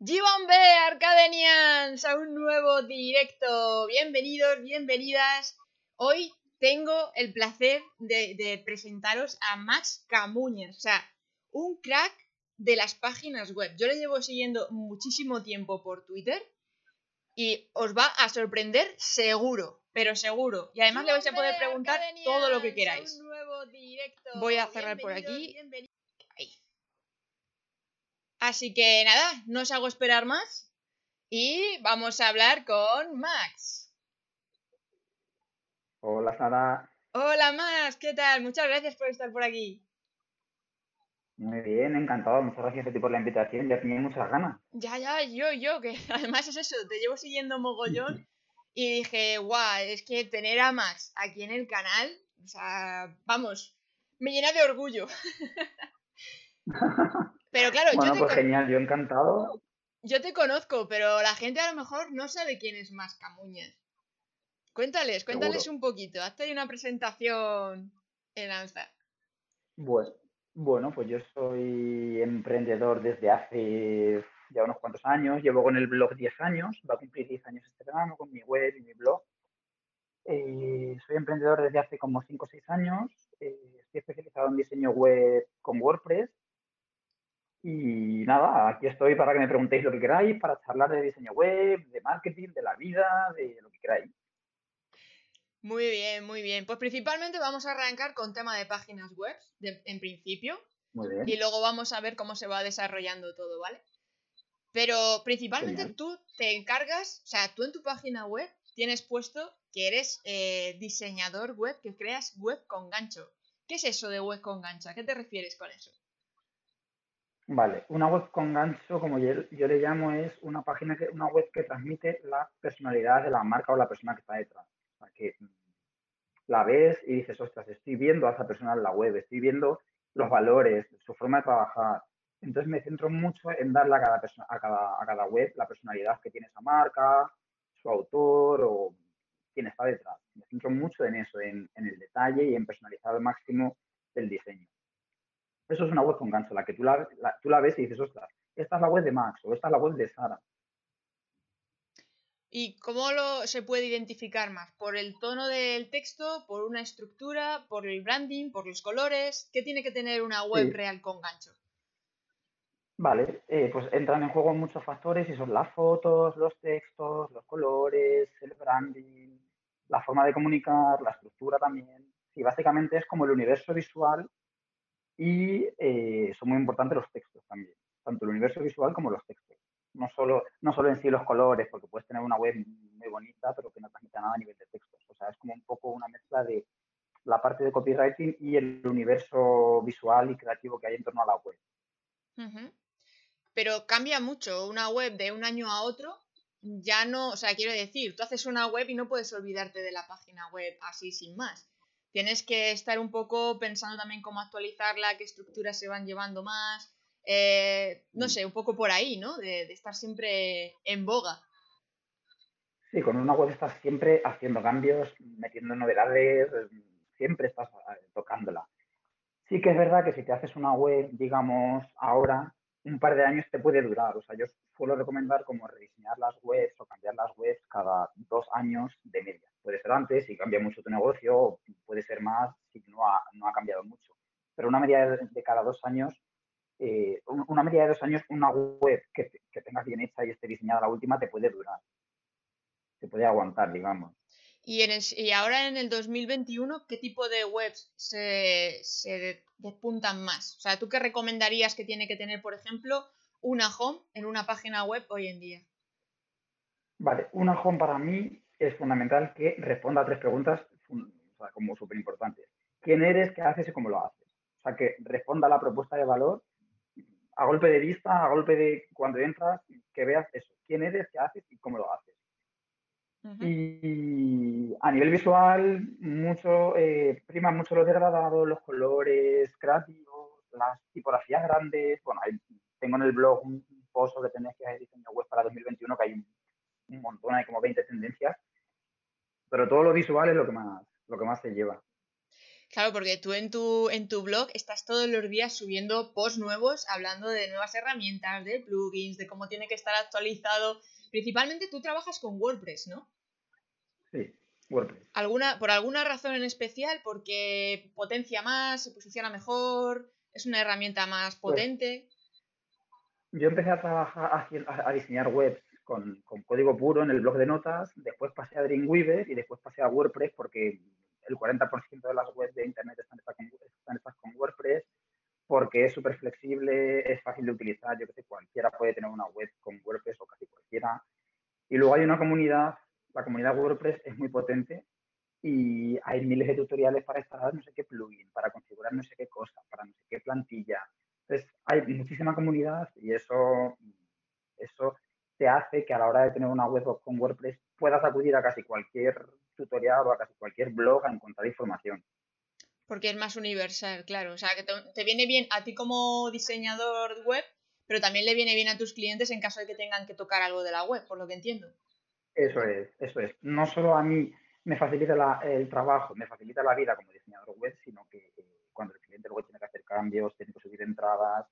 G1B Arcadenians a un nuevo directo. Bienvenidos, bienvenidas. Hoy tengo el placer de, de presentaros a Max Camuñas, o sea, un crack de las páginas web. Yo le llevo siguiendo muchísimo tiempo por Twitter y os va a sorprender seguro, pero seguro. Y además le vais a poder preguntar todo lo que queráis. Voy a cerrar por aquí. Así que nada, no os hago esperar más y vamos a hablar con Max. Hola Sara, Hola Max, ¿qué tal? Muchas gracias por estar por aquí. muy bien, encantado, muchas gracias a ti por la invitación, ya tenía muchas ganas. Ya, ya, yo, yo, que además es eso, te llevo siguiendo mogollón y dije, guau, es que tener a Max aquí en el canal, o sea, vamos, me llena de orgullo. Pero claro, yo Bueno, te, pues con- genial, yo encantado. yo te conozco, pero la gente a lo mejor no sabe quién es Max Camuñas. Cuéntales, cuéntales Seguro. un poquito, hazte ahí una presentación en alza. Bueno, bueno, pues yo soy emprendedor desde hace ya unos cuantos años, llevo con el blog 10 años, va a cumplir 10 años este verano con mi web y mi blog. Eh, soy emprendedor desde hace como 5 o 6 años, eh, estoy especializado en diseño web con WordPress y nada, aquí estoy para que me preguntéis lo que queráis, para charlar de diseño web, de marketing, de la vida, de lo que queráis. Muy bien, muy bien. Pues principalmente vamos a arrancar con tema de páginas web, de- en principio, Muy bien. y luego vamos a ver cómo se va desarrollando todo, ¿vale? Pero principalmente Genial. tú te encargas, o sea, tú en tu página web tienes puesto que eres eh, diseñador web, que creas web con gancho. ¿Qué es eso de web con gancho? ¿A qué te refieres con eso? Vale, una web con gancho, como yo, yo le llamo, es una página que, una web que transmite la personalidad de la marca o la persona que está detrás. Que la ves y dices, ostras, estoy viendo a esa persona en la web, estoy viendo los valores, su forma de trabajar. Entonces me centro mucho en darle a cada persona, a cada, a cada web la personalidad que tiene esa marca, su autor o quién está detrás. Me centro mucho en eso, en, en el detalle y en personalizar al máximo el diseño. Eso es una web con gancho, la que tú la, la- tú la ves y dices, ostras, esta es la web de Max o esta es la web de Sara. ¿Y cómo lo, se puede identificar más? ¿Por el tono del texto? ¿Por una estructura? ¿Por el branding? ¿Por los colores? ¿Qué tiene que tener una web Sí. real con gancho? Vale, eh, pues entran en juego muchos factores y son las fotos, los textos, los colores, el branding, la forma de comunicar, la estructura también. Sí, básicamente es como el universo visual y eh, son muy importantes los textos también, tanto el universo visual como los textos. No solo, no solo en sí los colores, porque puedes tener una web muy bonita, pero que no transmita nada a nivel de textos. O sea, es como un poco una mezcla de la parte de copywriting y el universo visual y creativo que hay en torno a la web. Pero cambia mucho una web de un año a otro. Ya no, o sea, quiero decir, tú haces una web y no puedes olvidarte de la página web así sin más. Tienes que estar un poco pensando también cómo actualizarla, qué estructuras se van llevando más. eh, no Mm. sé, un poco por ahí, ¿no? De, de estar siempre en boga. Sí, con una web estás siempre haciendo cambios, metiendo novedades, siempre estás eh, tocándola. Sí que es verdad que si te haces una web, digamos, ahora, un par de años te puede durar. O sea, yo suelo recomendar como rediseñar las webs o cambiar las webs cada dos años de media. Puede ser antes, si cambia mucho tu negocio, puede ser más si no ha, no ha cambiado mucho. Pero una media de, de cada dos años, eh, un- una media de dos años, una web que, que tengas bien hecha y esté diseñada la última, te puede durar. Te puede aguantar, digamos. Y, en el- y ahora en el 2021, ¿qué tipo de webs se, se despuntan más? O sea, ¿tú qué recomendarías que tiene que tener, por ejemplo, una home en una página web hoy en día? Vale, una home para mí es fundamental que responda a tres preguntas o sea, como súper importantes. ¿Quién eres, qué haces y cómo lo haces? O sea, que responda a la propuesta de valor a golpe de vista, a golpe de cuando entras, que veas eso. ¿Quién eres, qué haces y cómo lo haces? Ujú. Y a nivel visual, mucho, eh, prima mucho los degradados, los colores creativos, las tipografías grandes. Bueno, ahí tengo en el blog un un post sobre tendencias de diseño web para 2021 que hay un, un montón, hay como 20 tendencias. Pero todo lo visual es lo que más, lo que más se lleva. Claro, porque tú en tu, en tu blog estás todos los días subiendo posts nuevos, hablando de nuevas herramientas, de plugins, de cómo tiene que estar actualizado. Principalmente tú trabajas con WordPress, ¿no? Sí, WordPress. ¿Alguna, ¿Por alguna razón en especial? ¿Porque potencia más, se posiciona mejor, es una herramienta más Pues, potente? yo empecé a trabajar, a, a diseñar webs con, con código puro en el blog de notas, después pasé a Dreamweaver y después pasé a WordPress porque el 40% de las webs de Internet están hechas con, con WordPress porque es súper flexible, es fácil de utilizar, yo que sé, cualquiera puede tener una web con WordPress o casi cualquiera. Y luego hay una comunidad, la comunidad WordPress es muy potente y hay miles de tutoriales para instalar no sé qué plugin, para configurar no sé qué cosa, para no sé qué plantilla. Entonces, hay muchísima comunidad y eso te hace que a la hora de tener una web con WordPress puedas acudir a casi cualquier tutorial o a casi cualquier blog a encontrar información. Porque es más universal, claro. O sea, que te, te viene bien a ti como diseñador web, pero también le viene bien a tus clientes en caso de que tengan que tocar algo de la web, por lo que entiendo. Eso es, eso es. No solo a mí me facilita la- el trabajo, me facilita la vida como diseñador web, sino que eh, cuando el cliente luego tiene que hacer cambios, tiene que subir entradas,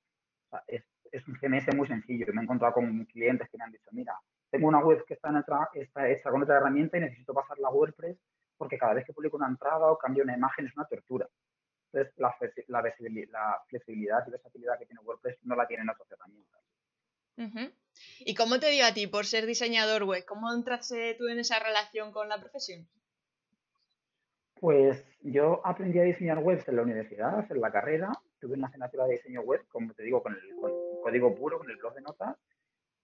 o sea, es, es un CMS muy sencillo. Me he encontrado con clientes que me han dicho, mira, tengo una web que está, en otra- está hecha con otra herramienta y necesito pasarla a WordPress porque cada vez que publico una entrada o cambio una imagen es una tortura. Entonces, la, la, la flexibilidad y versatilidad que tiene WordPress no la tienen otras herramientas. ¿Y cómo te dio a ti por ser diseñador web? ¿Cómo entraste tú en esa relación con la profesión? Pues yo aprendí a diseñar webs en la universidad, en la carrera. Tuve una asignatura de diseño web, como te digo, con el, con código puro, con el blog de notas.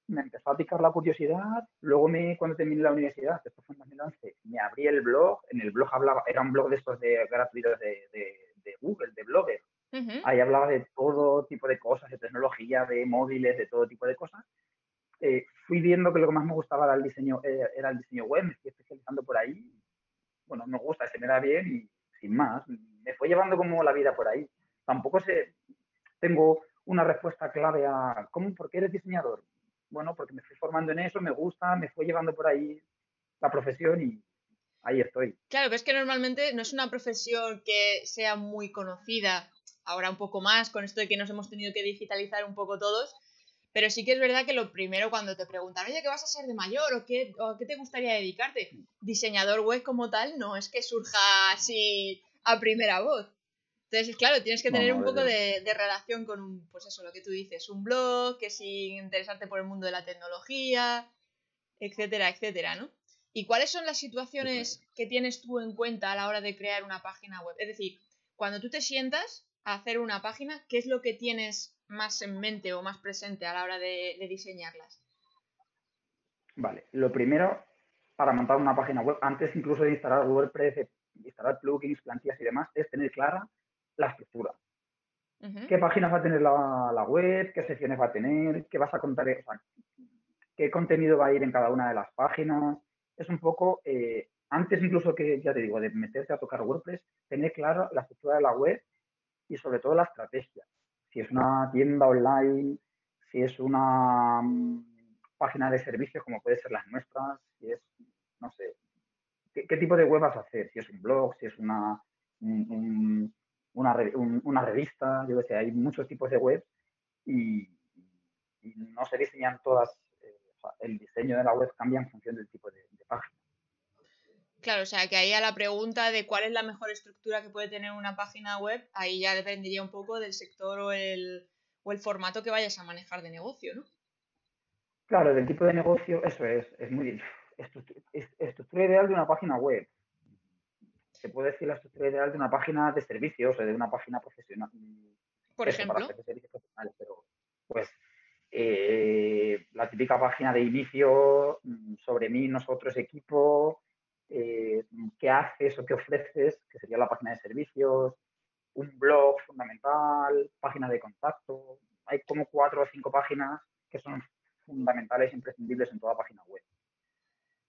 Me empezó a picar la curiosidad. Luego, me, cuando terminé la universidad, esto fue en 2011, me abrí el blog. En el blog hablaba, era un blog de estos de, gratuitos de, de, de Google, de Blogger. Ujú. Ahí hablaba de todo tipo de cosas, de tecnología, de móviles, de todo tipo de cosas. Eh, fui viendo que lo que más me gustaba era el diseño, eh, era el diseño web, me fui especializando por ahí. Bueno, me gusta, se me da bien y sin más. Me fue llevando como la vida por ahí. Tampoco sé, tengo una respuesta clave a ¿cómo? ¿Por qué eres diseñador? Bueno, porque me fui formando en eso, me gusta, me fue llevando por ahí la profesión y ahí estoy. Claro, pero es que normalmente no es una profesión que sea muy conocida, ahora un poco más, con esto de que nos hemos tenido que digitalizar un poco todos, pero sí que es verdad que lo primero cuando te preguntan, oye, ¿qué vas a ser de mayor o qué, o qué te gustaría dedicarte? Diseñador web como tal no es que surja así a primera voz. Entonces, claro, tienes que tener un poco de, de relación con un, pues eso, lo que tú dices, un blog, que sí interesarte por el mundo de la tecnología, etcétera, etcétera, ¿no? ¿Y cuáles son las situaciones que tienes tú en cuenta a la hora de crear una página web? Es decir, cuando tú te sientas a hacer una página, ¿qué es lo que tienes más en mente o más presente a la hora de, de diseñarlas? Vale, lo primero para montar una página web, antes incluso de instalar WordPress, instalar plugins, plantillas y demás, es tener clara la estructura. ¿Qué páginas va a tener la, la web? ¿Qué secciones va a tener? ¿Qué vas a contar? O sea, ¿qué contenido va a ir en cada una de las páginas? Es un poco, eh, antes incluso que, ya te digo, de meterte a tocar WordPress, tener clara la estructura de la web y sobre todo la estrategia. Si es una tienda online, si es una mm, página de servicios como puede ser las nuestras, si es, no sé, ¿qué, qué tipo de web vas a hacer? Si es un blog, si es una, un- un- una, re- un- una revista, yo qué sé, hay muchos tipos de web y, y no se diseñan todas, eh, o sea, el diseño de la web cambia en función del tipo de, de página. Claro, o sea, que ahí a la pregunta de cuál es la mejor estructura que puede tener una página web, ahí ya dependería un poco del sector o el, o el formato que vayas a manejar de negocio, ¿no? Claro, del tipo de negocio, eso es, es muy es- estructura ideal de una página web. Se puede decir la estructura ideal de una página de servicios o de una página profesional. mm, Por Eso, ejemplo. servicios profesionales, pero pues eh, la típica página de inicio mm, sobre mí, nosotros, equipo, eh, qué haces o qué ofreces, que sería la página de servicios, un blog fundamental, página de contacto. Hay como cuatro o cinco páginas que son fundamentales e imprescindibles en toda página web.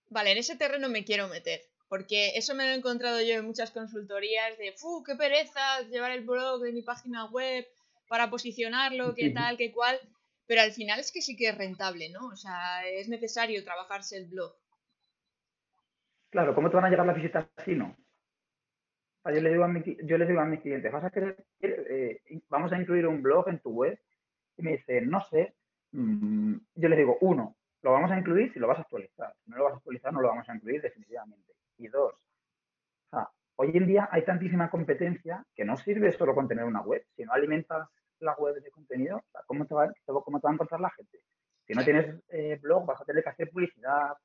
Vale, en ese terreno me quiero meter, porque eso me lo he encontrado yo en muchas consultorías de, ¡fu, qué pereza llevar el blog de mi página web para posicionarlo, qué tal, qué cual! Pero al final es que sí que es rentable, ¿no? O sea, es necesario trabajarse el blog. Claro, ¿cómo te van a llegar las visitas si no? yo, le digo a mi, yo les digo a mis clientes, ¿vas a querer, eh, vamos a incluir un blog en tu web? Y me dicen, no sé. Mm, yo les digo, uno, lo vamos a incluir si lo vas a actualizar. Si no lo vas a actualizar, no lo vamos a incluir definitivamente. Y dos, o sea, hoy en día hay tantísima competencia que no sirve solo con tener una web. Si no alimentas la web de contenido, ¿cómo, te va, ¿cómo te va a encontrar la gente? Si no tienes eh, blog, vas a tener que hacer publicidad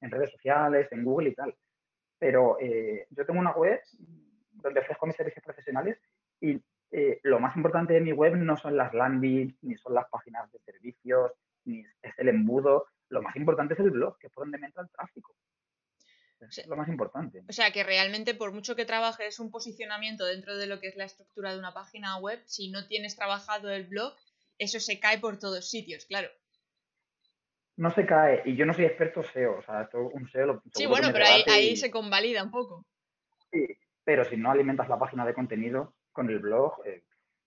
en redes sociales, en Google y tal. Pero eh, yo tengo una web donde ofrezco mis servicios profesionales y eh, lo más importante de mi web no son las landings, ni son las páginas de servicios, ni es el embudo. Lo más importante es el blog, que es por donde me entra el tráfico. Es lo más importante. O sea, que realmente por mucho que trabajes un posicionamiento dentro de lo que es la estructura de una página web, si no tienes trabajado el blog, eso se cae por todos sitios, claro. No se cae, y yo no soy experto SEO, o sea, un SEO lo Sí, bueno, pero ahí, ahí se convalida un poco. Sí, pero si no alimentas la página de contenido con el blog, eh,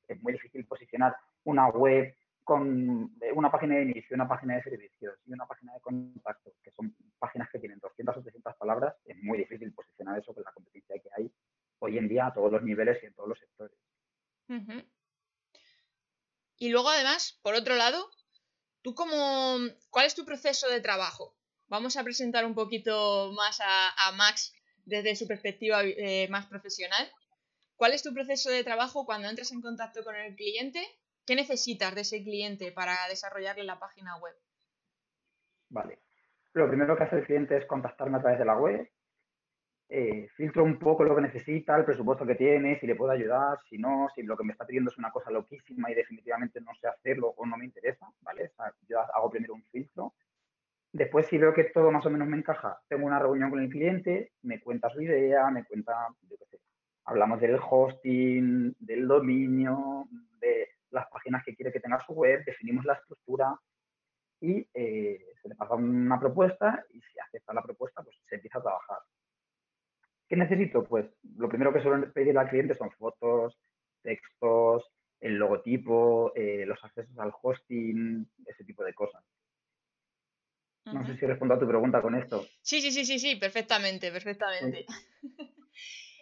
es muy difícil posicionar una web con eh, una página de inicio, una página de servicios y una página de contacto, que son páginas que tienen 200 o 300 palabras, es muy difícil posicionar eso con la competencia que hay hoy en día a todos los niveles y en todos los sectores. Y luego, además, por otro lado, ¿tú cómo, cuál es tu proceso de trabajo? Vamos a presentar un poquito más a, Max desde su perspectiva eh, más profesional. ¿Cuál es tu proceso de trabajo cuando entras en contacto con el cliente? ¿Qué necesitas de ese cliente para desarrollarle la página web? Vale. Lo primero que hace el cliente es contactarme a través de la web. Eh, filtro un poco lo que necesita, el presupuesto que tiene, si le puedo ayudar, si no, si lo que me está pidiendo es una cosa loquísima y definitivamente no sé hacerlo o no me interesa, ¿vale? yo hago primero un filtro Después, si veo que todo más o menos me encaja, tengo una reunión con el cliente, me cuenta su idea, me cuenta, yo qué sé, hablamos del hosting, del dominio, de las páginas que quiere que tenga su web, definimos la estructura y eh, se le pasa una propuesta y si acepta la propuesta, pues se empieza a trabajar. ¿Qué necesito? Pues lo primero que suelo pedir al cliente son fotos, textos, el logotipo, eh, los accesos al hosting, ese tipo de cosas. No sé si respondo a tu pregunta con esto. Sí, sí, sí, sí, sí, perfectamente, perfectamente.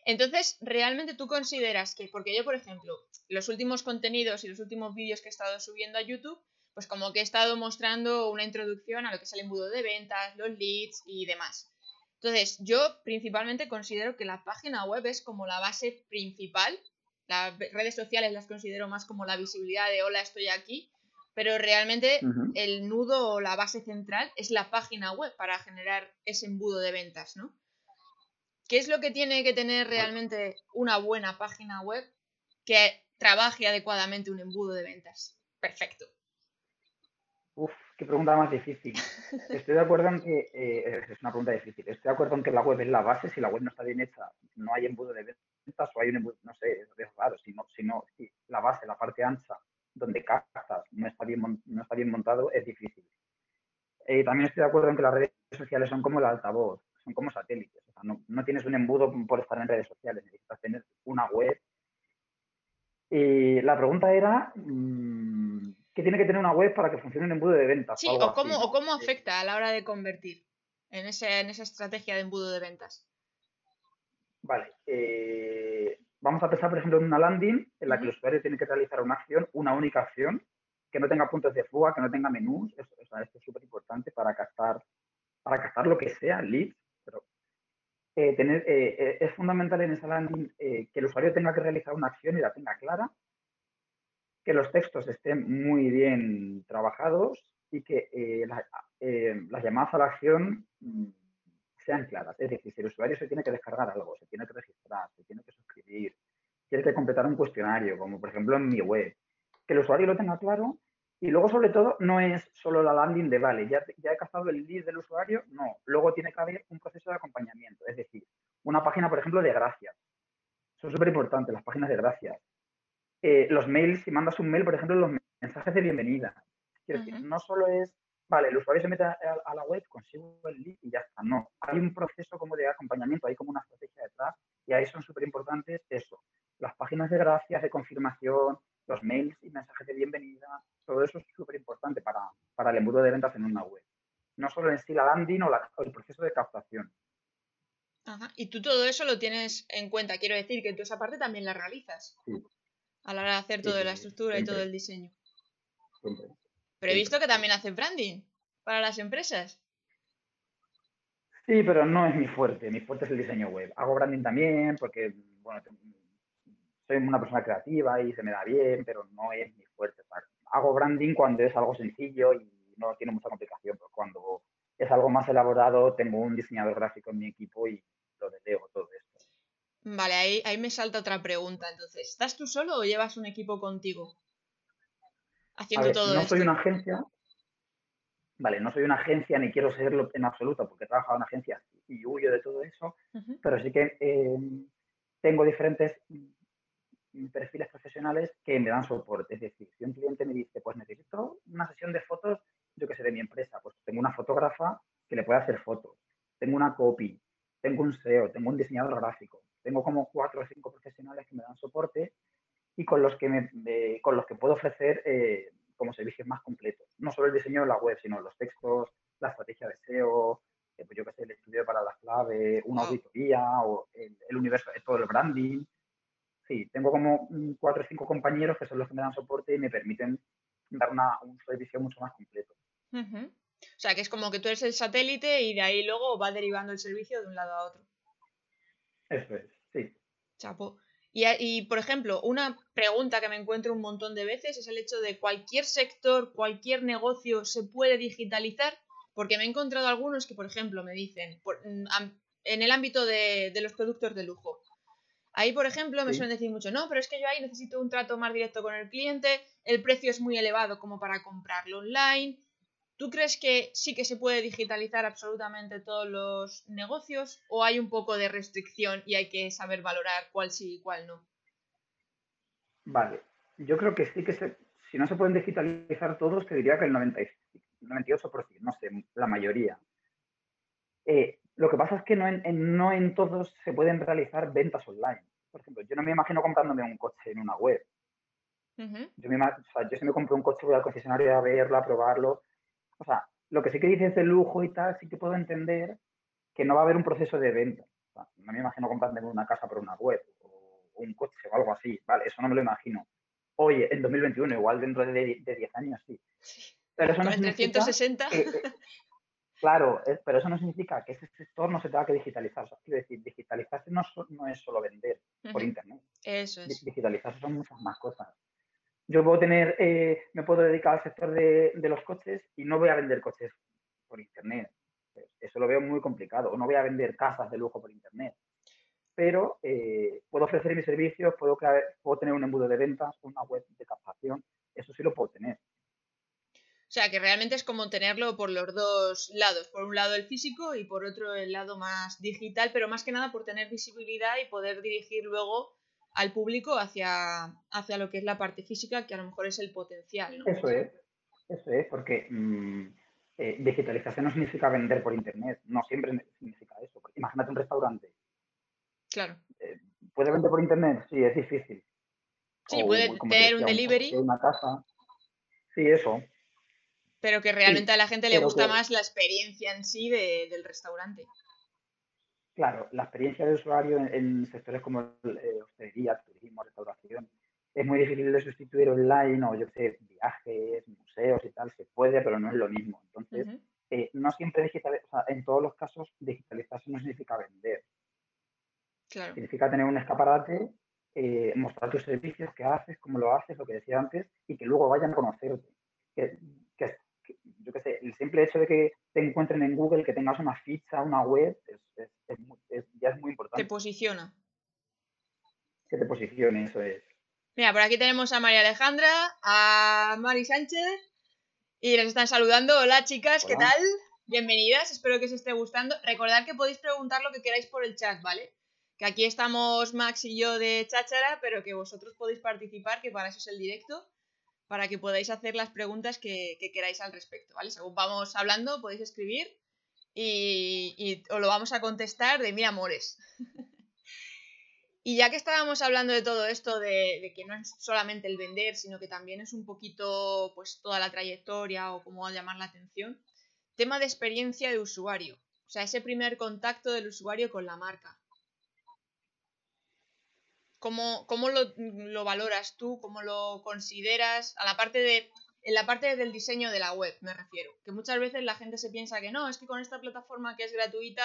Entonces, ¿realmente tú consideras que, porque yo, por ejemplo, los últimos contenidos y los últimos vídeos que he estado subiendo a YouTube, pues como que he estado mostrando una introducción a lo que es el embudo de ventas, los leads y demás. Entonces, yo principalmente considero que la página web es como la base principal. Las redes sociales las considero más como la visibilidad de hola, estoy aquí pero realmente el nudo o la base central es la página web para generar ese embudo de ventas, ¿no? ¿Qué es lo que tiene que tener realmente una buena página web que trabaje adecuadamente un embudo de ventas? Perfecto. Uf, qué pregunta más difícil. Estoy de acuerdo en que eh, es una pregunta difícil. Estoy de acuerdo en que la web es la base. Si la web no está bien hecha, no hay embudo de ventas o hay un embudo, no sé, es raro. Si no, si no, si la base, la parte ancha, donde captas no está bien, no está bien montado, es difícil. Y también estoy de acuerdo en que las redes sociales son como el altavoz, son como satélites. Sea, no, tienes un embudo por estar en redes sociales, necesitas tener una web. Y la pregunta era, mm, ¿qué tiene que tener una web para que funcione un embudo de ventas? Sí, o, cómo, o cómo afecta a la hora de convertir en, ese, en esa estrategia de embudo de ventas. Vale. Eh, vamos a pensar, por ejemplo, en una landing en la que el usuario tiene que realizar una acción, una única acción, que no tenga puntos de fuga, que no tenga menús. Eso, esto es súper importante para captar, para captar lo que sea, leads. Pero eh, tener, eh, eh, es fundamental en esa landing que el usuario tenga que realizar una acción y la tenga clara, que los textos estén muy bien trabajados y que las llamadas a la acción mm, sean claras. Es decir, si el usuario se tiene que descargar algo, se tiene que registrar, se tiene que suscribir, tiene que completar un cuestionario, como por ejemplo en mi web, que el usuario lo tenga claro y luego, sobre todo, no es solo la landing de, vale, ya, ya he cazado el lead del usuario, no. Luego tiene que haber un proceso de acompañamiento, es decir, una página, por ejemplo, de gracias. Eso es súper importante, las páginas de gracias. Eh, los mails, si mandas un mail, por ejemplo, los mensajes de bienvenida. Quiero decir, no solo es vale, el usuario se mete a, la web, consigo el lead y ya está. No, hay un proceso como de acompañamiento, hay como una estrategia detrás y ahí son súper importantes eso, las páginas de gracias, de confirmación, los mails y mensajes de bienvenida, todo eso es súper importante para, para el embudo de ventas en una web. No solo en sí la landing o, el proceso de captación. Ajá. Y tú todo eso lo tienes en cuenta. Quiero decir que tú esa parte también la realizas. Sí. A la hora de hacer Sí, toda sí, la estructura y todo el diseño. Siempre. Pero he Siempre. visto que también haces branding para las empresas. Sí, pero no es mi fuerte. Mi fuerte es el diseño web. Hago branding también porque, bueno, soy una persona creativa y se me da bien, pero no es mi fuerte. O sea, hago branding cuando es algo sencillo y no tiene mucha complicación, pero cuando es algo más elaborado, tengo un diseñador gráfico en mi equipo y lo delego todo esto. Vale, ahí, ahí me salta otra pregunta. Entonces, ¿estás tú solo o llevas un equipo contigo? Haciendo ver, todo no esto. soy una agencia, vale, no soy una agencia ni quiero serlo en absoluto porque he trabajado en agencias y huyo de todo eso, pero sí que eh, tengo diferentes perfiles profesionales que me dan soporte. Es decir, si un cliente me dice, pues necesito una sesión de fotos, yo que sé, de mi empresa, pues tengo una fotógrafa que le puede hacer fotos, tengo una copy, tengo un SEO, tengo un diseñador gráfico, tengo como cuatro o cinco profesionales que me dan soporte y con los que, me, me- con los que puedo ofrecer eh, como servicios más completos. No solo el diseño de la web, sino los textos, la estrategia de SEO, eh, pues yo que sé, el estudio para la clave, una auditoría o el, el universo, todo el branding. Tengo cuatro o cinco compañeros que son los que me dan soporte y me permiten dar una, un servicio mucho más completo. O sea, que es como que tú eres el satélite y de ahí luego va derivando el servicio de un lado a otro. Eso es, sí. Chapo. Y, y, por ejemplo, una pregunta que me encuentro un montón de veces es el hecho de cualquier sector, cualquier negocio se puede digitalizar, porque me he encontrado algunos que, por ejemplo, me dicen, por- mm, en el ámbito de, de los productos de lujo. Ahí, por ejemplo, me Sí. suelen decir mucho, no, pero es que yo ahí necesito un trato más directo con el cliente, el precio es muy elevado como para comprarlo online. ¿Tú crees que sí que se puede digitalizar absolutamente todos los negocios o hay un poco de restricción y hay que saber valorar cuál sí y cuál no? Vale, yo creo que sí que se, si no se pueden digitalizar todos, te diría que el 90 y- 98%, no sé, la mayoría. Eh, lo que pasa es que no en, en- no en todos se pueden realizar ventas online. Por ejemplo, yo no me imagino comprándome un coche en una web. Yo, me, o sea, yo si me compro un coche voy al concesionario a verlo, a probarlo. O sea, lo que sí que dices de lujo y tal, sí que puedo entender que no va a haber un proceso de venta. O sea, no me imagino comprarme una casa por una web o un coche o algo así. Vale, eso no me lo imagino. Oye, en 2021, igual dentro de, de 10 años sí. Pero eso no el significa 360. que, claro, eh, pero eso no significa que ese sector no se tenga que digitalizar. O sea, quiero decir, digitalizarse no, no es solo vender por internet. Eso es. digitalizarse son muchas más cosas. Yo puedo tener, eh, me puedo dedicar al sector de, de los coches y no voy a vender coches por internet. Eh, Eso lo veo muy complicado. O no voy a vender casas de lujo por internet. Pero eh, puedo ofrecer mis servicios, puedo, crear- puedo tener un embudo de ventas, una web de captación. Eso sí lo puedo tener. O sea, que realmente es como tenerlo por los dos lados. Por un lado el físico y por otro el lado más digital, pero más que nada por tener visibilidad y poder dirigir luego al público hacia, hacia lo que es la parte física, que a lo mejor es el potencial, ¿no? Eso es, eso es, porque mm, eh, digitalización no significa vender por internet, no siempre significa eso. Imagínate un restaurante, Claro. ¿puede vender por internet? Sí, es difícil. Sí, O, puede tener un delivery, una casa. Sí, eso. Pero que realmente a la gente le gusta que- más la experiencia en sí de- del restaurante. Claro, la experiencia de usuario en, en sectores como eh, hostelería, turismo, restauración, es muy difícil de sustituir online o yo sé, viajes, museos y tal, se puede, pero no es lo mismo. Entonces, eh, no siempre digitalizar, o sea, en todos los casos digitalizarse no significa vender. Claro. Significa tener un escaparate, eh, mostrar tus servicios, qué haces, cómo lo haces, lo que decía antes, y que luego vayan a conocerte. Que- yo qué sé, el simple hecho de que te encuentren en Google, que tengas una ficha, una web, es, es- es muy- es- ya es muy Te importante posiciona. que te posicione, eso es. Mira, por aquí tenemos a María Alejandra, a Mari Sánchez y les están saludando. Hola chicas, ¿qué tal? Bienvenidas, espero que os esté gustando. Recordad que podéis preguntar lo que queráis por el chat, ¿vale? Que aquí estamos Max y yo de cháchara, pero que vosotros podéis participar, que para eso es el directo, para que podáis hacer las preguntas que, que queráis al respecto, ¿vale? Según vamos hablando, podéis escribir y, os lo vamos a contestar de mil amores. Y ya que estábamos hablando de todo esto, de, de que no es solamente el vender, sino que también es un poquito, pues, toda la trayectoria o cómo llamar la atención, tema de experiencia de usuario. O sea, ese primer contacto del usuario con la marca. ¿Cómo, cómo lo, lo, valoras tú? ¿Cómo lo consideras? A la parte de. En la parte del diseño de la web, me refiero. Que muchas veces la gente se piensa que no, es que con esta plataforma que es gratuita,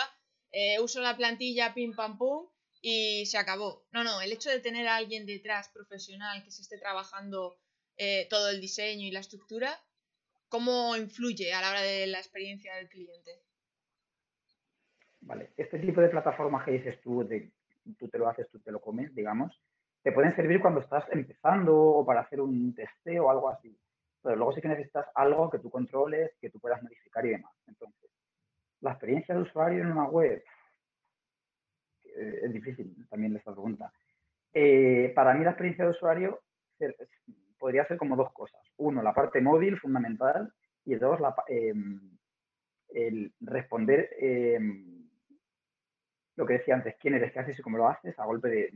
eh, uso la plantilla, pim pam pum, y se acabó. No, no, el hecho de tener a alguien detrás profesional que se esté trabajando eh, todo el diseño y la estructura, ¿cómo influye a la hora de la experiencia del cliente? Vale, este tipo de plataformas que dices tú, tú te lo haces, tú te lo comes, digamos, te pueden servir cuando estás empezando o para hacer un testeo o algo así. Pero luego sí que necesitas algo que tú controles, que tú puedas modificar y demás. Entonces, la experiencia de usuario en una web eh, es difícil también esta pregunta. Eh, para mí la experiencia de usuario podría ser como dos cosas. Uno, la parte móvil fundamental y dos, em, el responder em, lo que decía antes, quién eres, qué haces y cómo lo haces a golpe de,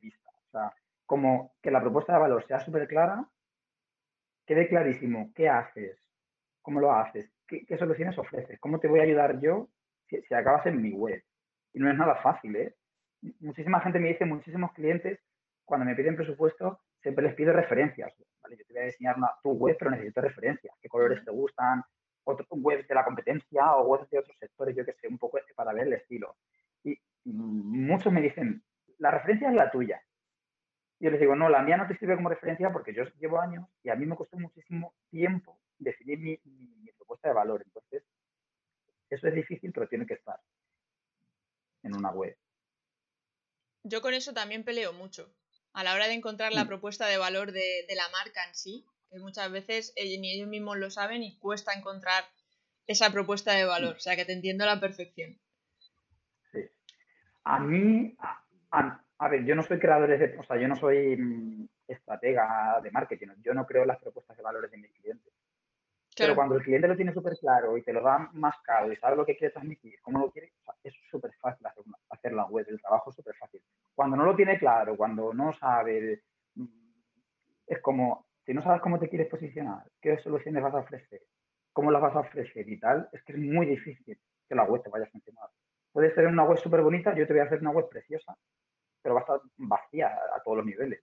vista. O sea, como que la propuesta de valor sea súper clara, quede clarísimo qué haces, cómo lo haces, qué, soluciones ofreces, cómo te voy a ayudar yo si, acabas en mi web. Y no es nada fácil, ¿eh? Muchísima gente me dice, muchísimos clientes, cuando me piden presupuesto, siempre les pido referencias. ¿vale? Yo te voy a diseñar tu web, pero necesito referencias. ¿Qué colores te gustan? Otro, webs de la competencia o webs de otros sectores, yo que sé, un poco para ver el estilo. Muchos me dicen, la referencia es la tuya. Yo les digo, no, la mía no te sirve como referencia porque yo llevo años y a mí me costó muchísimo tiempo definir mi, propuesta de valor. Entonces, eso es difícil, pero tiene que estar en una web. Yo con eso también peleo mucho. A la hora de encontrar la propuesta de valor de, de la marca en sí, que muchas veces ni ellos mismos lo saben y cuesta encontrar esa propuesta de valor. O sea que te entiendo a la perfección. A mí, a, ver, yo no soy creador de, o sea, yo no soy mm, estratega de marketing, yo no creo las propuestas de valores de mis clientes. Pero cuando el cliente lo tiene súper claro y te lo da más caro y sabe lo que quiere transmitir, cómo lo quiere, es súper fácil hacer, la web, el trabajo es súper fácil. Cuando no lo tiene claro, cuando no sabe, mm, es como, si no sabes cómo te quieres posicionar, qué soluciones vas a ofrecer, cómo las vas a ofrecer y tal, es que es muy difícil que la web te vaya a funcionar. Puedes tener una web súper bonita, yo te voy a hacer una web preciosa, pero va a estar vacía a todos los niveles.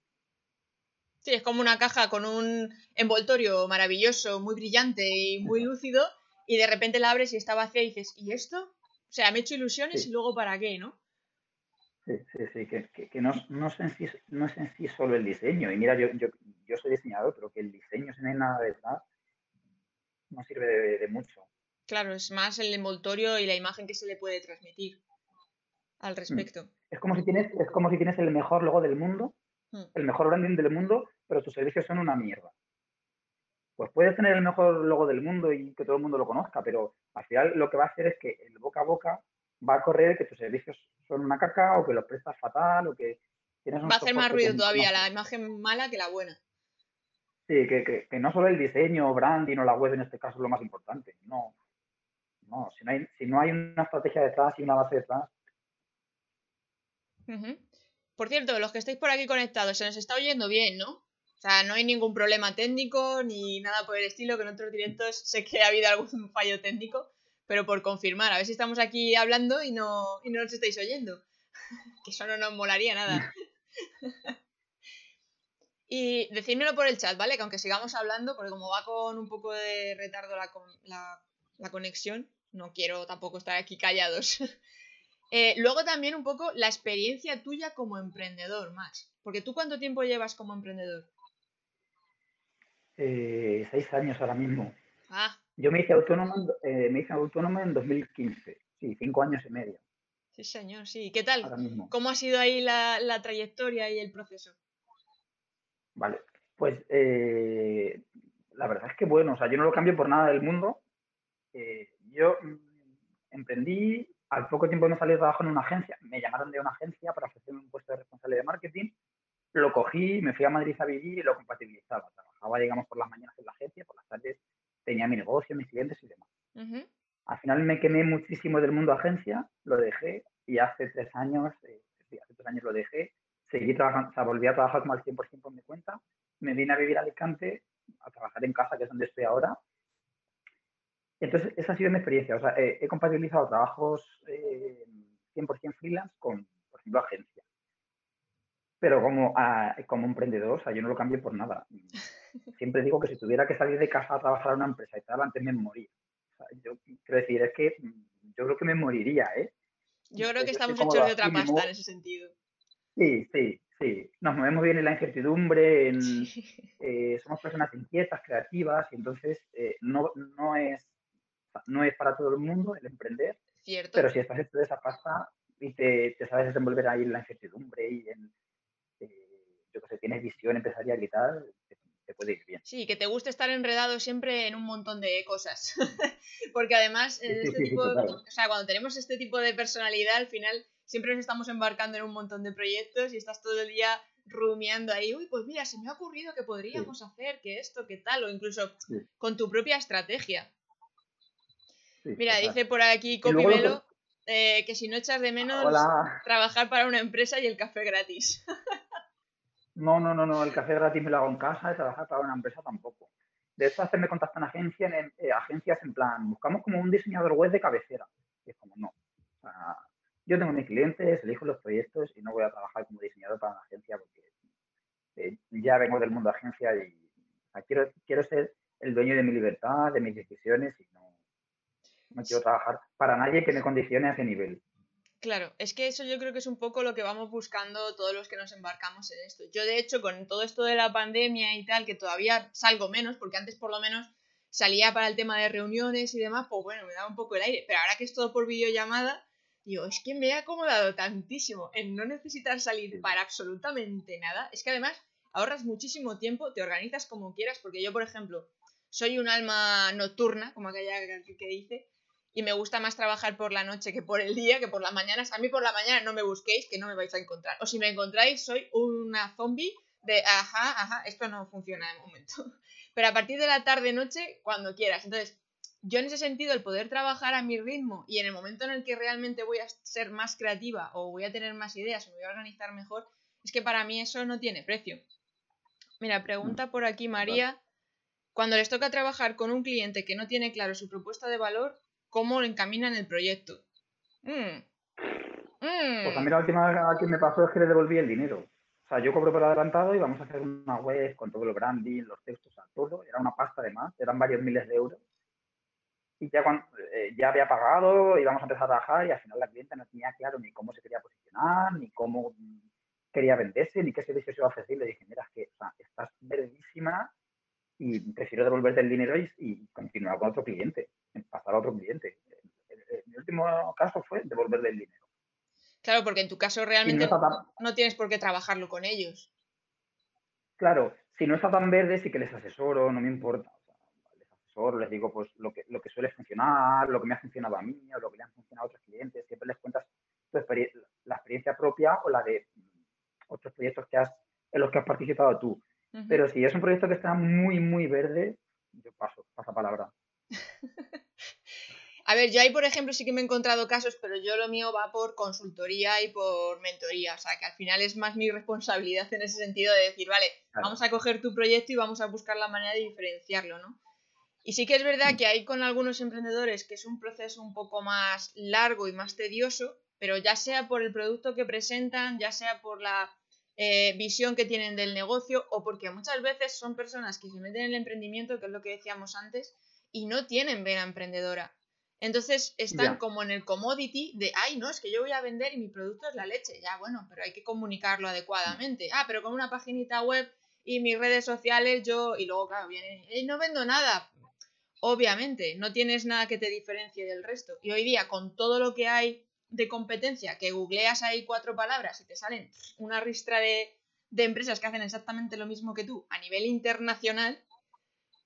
Sí, es como una caja con un envoltorio maravilloso, muy brillante y muy lúcido, y de repente la abres y está vacía y dices, ¿y esto? O sea, me he hecho ilusiones y luego para qué, ¿no? Sí, sí, sí, que, no, es en sí, no es en sí solo el diseño. Y mira, yo, yo, soy diseñador, pero que el diseño, si no hay nada detrás, no sirve de mucho. Claro, es más el envoltorio y la imagen que se le puede transmitir al mm. respecto. Es como si tienes, es como si tienes el mejor logo del mundo, mm. el mejor branding del mundo, pero tus servicios son una mierda. Pues puedes tener el mejor logo del mundo y que todo el mundo lo conozca, pero al final lo que va a hacer es que el boca a boca va a correr que tus servicios son una caca o que los prestas fatal o que tienes un Va a hacer más ruido todavía la imagen mala que la buena. Sí, que, que, que, no solo el diseño, branding o la web en este caso es lo más importante. No, no, si no hay, si no hay una estrategia detrás y una base detrás. Por cierto, los que estáis por aquí conectados, se nos está oyendo bien, ¿no? O sea, no hay ningún problema técnico ni nada por el estilo, que en otros directos sé que ha habido algún fallo técnico, pero por confirmar, a ver si estamos aquí hablando y no, y no nos estáis oyendo. que eso no nos molaría nada. y decídmelo por el chat, ¿vale? Que aunque sigamos hablando, porque como va con un poco de retardo la, la, la conexión, no quiero tampoco estar aquí callados. Eh, luego también un poco la experiencia tuya como emprendedor, Max. Porque tú cuánto tiempo llevas como emprendedor? Eh, seis años ahora mismo. Ah. Yo me hice autónomo, eh, me hice autónomo en 2015. Sí, cinco años y medio. Sí, señor, sí. ¿Qué tal? ¿Cómo ha sido ahí la, trayectoria y el proceso? Vale, pues la verdad es que bueno, o sea, yo no lo cambio por nada del mundo. Yo mm, emprendí, al poco tiempo me salí de trabajo en una agencia, me llamaron de una agencia para ofrecerme un puesto de responsable de marketing, lo cogí, me fui a Madrid a vivir y lo compatibilizaba. Trabajaba, digamos, por las mañanas en la agencia, por las tardes tenía mi negocio, mis clientes y demás. Al final me quemé muchísimo del mundo agencia, lo dejé y hace tres años, eh, hace tres años lo dejé, seguí trabajando, o sea, volví a trabajar como al 100% por mi cuenta, me vine a vivir a Alicante, a trabajar en casa, que es donde estoy ahora, Entonces, esa ha sido mi experiencia. O sea, he compatibilizado trabajos 100% freelance con, por ejemplo, agencia. Pero como, ah, como emprendedor, o sea, yo no lo cambio por nada. Siempre digo que si tuviera que salir de casa a trabajar en una empresa y tal, antes me moría. yo quiero decir, es que yo creo que me moriría, ¿eh? Yo creo que estamos hechos de otra pasta en ese sentido. Sí, sí, sí. Nos movemos bien en la incertidumbre, eh, somos personas inquietas, creativas, y entonces eh, no, no, es, no es para todo el mundo el emprender. Cierto. Pero si estás hecho de esa pasta y te, te sabes desenvolver ahí en la incertidumbre y en, eh, yo qué sé, tienes visión empresarial y tal, te, puede ir bien. Sí, que te guste estar enredado siempre en un montón de cosas. Porque además, en este tipo, o sea, cuando tenemos este tipo de personalidad, al final siempre nos estamos embarcando en un montón de proyectos y estás todo el día rumiando ahí, uy, pues mira, se me ha ocurrido que podríamos hacer, que esto, que tal, o incluso con tu propia estrategia. Mira, dice por aquí Copimelo eh, que si no echas de menos trabajar para una empresa y el café gratis. no, no, no, no, el café gratis me lo hago en casa y trabajar para una empresa tampoco. De hecho, hacerme contacto en, agencia, en eh, agencias en plan, buscamos como un diseñador web de cabecera. Y es como, no. O sea, yo tengo mis clientes, elijo los proyectos y no voy a trabajar como diseñador para una agencia porque eh, ya vengo del mundo de agencia y quiero, quiero ser el dueño de mi libertad, de mis decisiones y no, no quiero trabajar para nadie que me condicione a ese nivel. Claro, es que eso yo creo que es un poco lo que vamos buscando todos los que nos embarcamos en esto. Yo de hecho con todo esto de la pandemia y tal, que todavía salgo menos, porque antes por lo menos salía para el tema de reuniones y demás, pues bueno, me daba un poco el aire. Pero ahora que es todo por videollamada, Digo, es que me he acomodado tantísimo en no necesitar salir para absolutamente nada. Es que además ahorras muchísimo tiempo, te organizas como quieras, porque yo, por ejemplo, soy un alma nocturna, como aquella que dice, y me gusta más trabajar por la noche que por el día, que por las mañanas. A mí por la mañana no me busquéis, que no me vais a encontrar. O si me encontráis, soy una zombie de, ajá, ajá, esto no funciona de momento. Pero a partir de la tarde-noche, cuando quieras. Entonces, yo en ese sentido, el poder trabajar a mi ritmo y en el momento en el que realmente voy a ser más creativa o voy a tener más ideas o me voy a organizar mejor, es que para mí eso no tiene precio. Mira, pregunta por aquí María, cuando les toca trabajar con un cliente que no tiene claro su propuesta de valor, ¿cómo encaminan el proyecto? Mm. Pues a mí la última vez que me pasó es que le devolví el dinero. O sea, yo cobro por adelantado y vamos a hacer una web con todo el branding, los textos, todo. Era una pasta además, eran varios miles de euros y ya, cuando, eh, ya había pagado, íbamos a empezar a trabajar y al final la cliente no tenía claro ni cómo se quería posicionar, ni cómo quería venderse, ni qué servicio se iba a ofrecer. Le dije, mira, es que estás verdísima y prefiero devolverte el dinero y, continuar con otro cliente, pasar a otro cliente. Mi último caso fue devolverle el dinero. Claro, porque en tu caso realmente no, tienes por qué trabajarlo con ellos. Claro, si no está tan verde, sí que les asesoro, no me importa les digo pues lo que, lo que suele funcionar, lo que me ha funcionado a mí o lo que le han funcionado a otros clientes, siempre les cuentas la experiencia propia o la de otros proyectos que has, en los que has participado tú. Pero si es un proyecto que está muy, muy verde, yo paso, pasa palabra. A ver, yo ahí, por ejemplo, sí que me he encontrado casos, pero yo lo mío va por consultoría y por mentoría. O sea, que al final es más mi responsabilidad en ese sentido de decir, vale, vamos a coger tu proyecto y vamos a buscar la manera de diferenciarlo, ¿no? Y sí que es verdad que hay con algunos emprendedores que es un proceso un poco más largo y más tedioso, pero ya sea por el producto que presentan, ya sea por la eh, visión que tienen del negocio o porque muchas veces son personas que se meten en el emprendimiento, que es lo que decíamos antes, y no tienen vena emprendedora. Entonces están como en el commodity de, ay, no, es que yo voy a vender y mi producto es la leche. Ya, bueno, pero hay que comunicarlo adecuadamente. Ah, pero con una paginita web y mis redes sociales yo, y luego, claro, viene, eh, no vendo nada obviamente no tienes nada que te diferencie del resto. Y hoy día, con todo lo que hay de competencia, que googleas ahí cuatro palabras y te salen una ristra de, empresas que hacen exactamente lo mismo que tú a nivel internacional,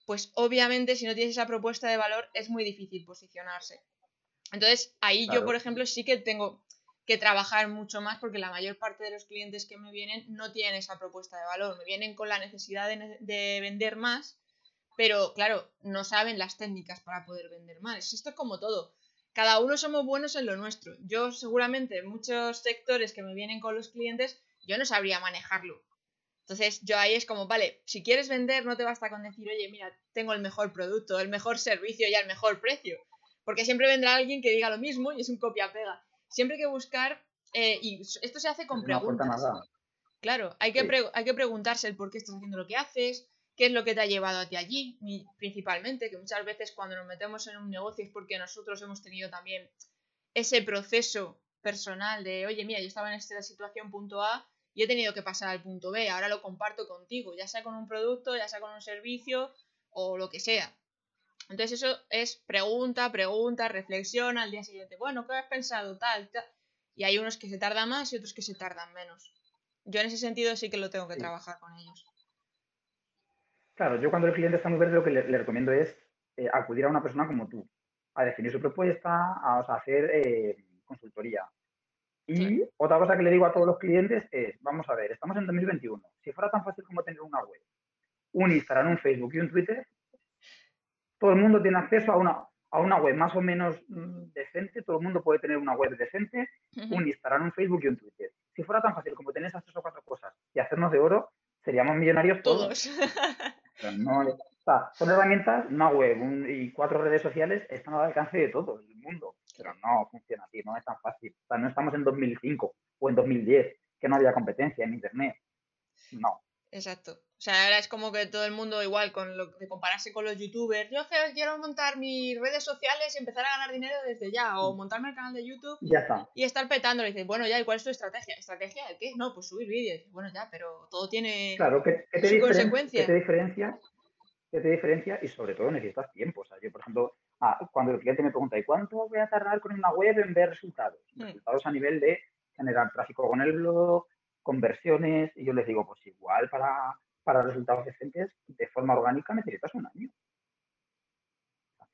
pues obviamente si no tienes esa propuesta de valor es muy difícil posicionarse. Entonces ahí yo, por ejemplo, sí que tengo que trabajar mucho más porque la mayor parte de los clientes que me vienen no tienen esa propuesta de valor, me vienen con la necesidad de vender más pero claro, no saben las técnicas para poder vender más. Esto es como todo. Cada uno somos buenos en lo nuestro. Yo seguramente muchos sectores que me vienen con los clientes, yo no sabría manejarlo. Entonces yo ahí es como, vale, si quieres vender no te basta con decir, oye, mira, tengo el mejor producto, el mejor servicio y el mejor precio. Porque siempre vendrá alguien que diga lo mismo y es un copia-pega. Siempre hay que buscar, eh, y esto se hace con preguntas. Claro, hay que, hay que preguntarse el por qué estás haciendo lo que haces, qué es lo que te ha llevado a ti allí, principalmente, que muchas veces cuando nos metemos en un negocio es porque nosotros hemos tenido también ese proceso personal de, oye, mira, yo estaba en esta situación punto A y he tenido que pasar al punto B, ahora lo comparto contigo, ya sea con un producto, ya sea con un servicio o lo que sea. Entonces eso es pregunta, pregunta, reflexión al día siguiente. Bueno, ¿qué has pensado? Tal, tal. Y hay unos que se tardan más y otros que se tardan menos. Yo en ese sentido sí que lo tengo que trabajar con ellos. Claro, yo cuando el cliente está muy verde lo que le, recomiendo es eh, acudir a una persona como tú, a definir su propuesta, a, hacer eh, consultoría. Y otra cosa que le digo a todos los clientes es, vamos a ver, estamos en 2021. Si fuera tan fácil como tener una web, un Instagram, un Facebook y un Twitter, todo el mundo tiene acceso a una, a una web más o menos mm, decente, todo el mundo puede tener una web decente, un Instagram, un Facebook y un Twitter. Si fuera tan fácil como tener esas tres o cuatro cosas y hacernos de oro, seríamos millonarios todos. son herramientas, una web y cuatro redes sociales están al alcance de todo el mundo, pero no funciona así, no es tan fácil. O sea, no estamos en 2005 o en 2010, que no había competencia en Internet. No. Exacto. O sea, ahora es como que todo el mundo igual, con lo de compararse con los youtubers. Yo quiero montar mis redes sociales y empezar a ganar dinero desde ya. O mm. montarme el canal de YouTube y estar petando. Y dices, bueno, ya, ¿y cuál es tu estrategia? ¿Estrategia de qué? No, pues subir vídeos. Bueno, ya, pero todo tiene claro, ¿qué, te su consecuencia. ¿qué te diferencia? ¿Qué te diferencia? Y sobre todo necesitas tiempo. O sea, yo, por ejemplo, ah, cuando el cliente me pregunta, ¿y cuánto voy a tardar con una web en ver resultados? Hmm. Resultados a nivel de generar tráfico con el blog, conversiones. Y yo les digo, pues igual para para resultados decentes de forma orgánica necesitas un año.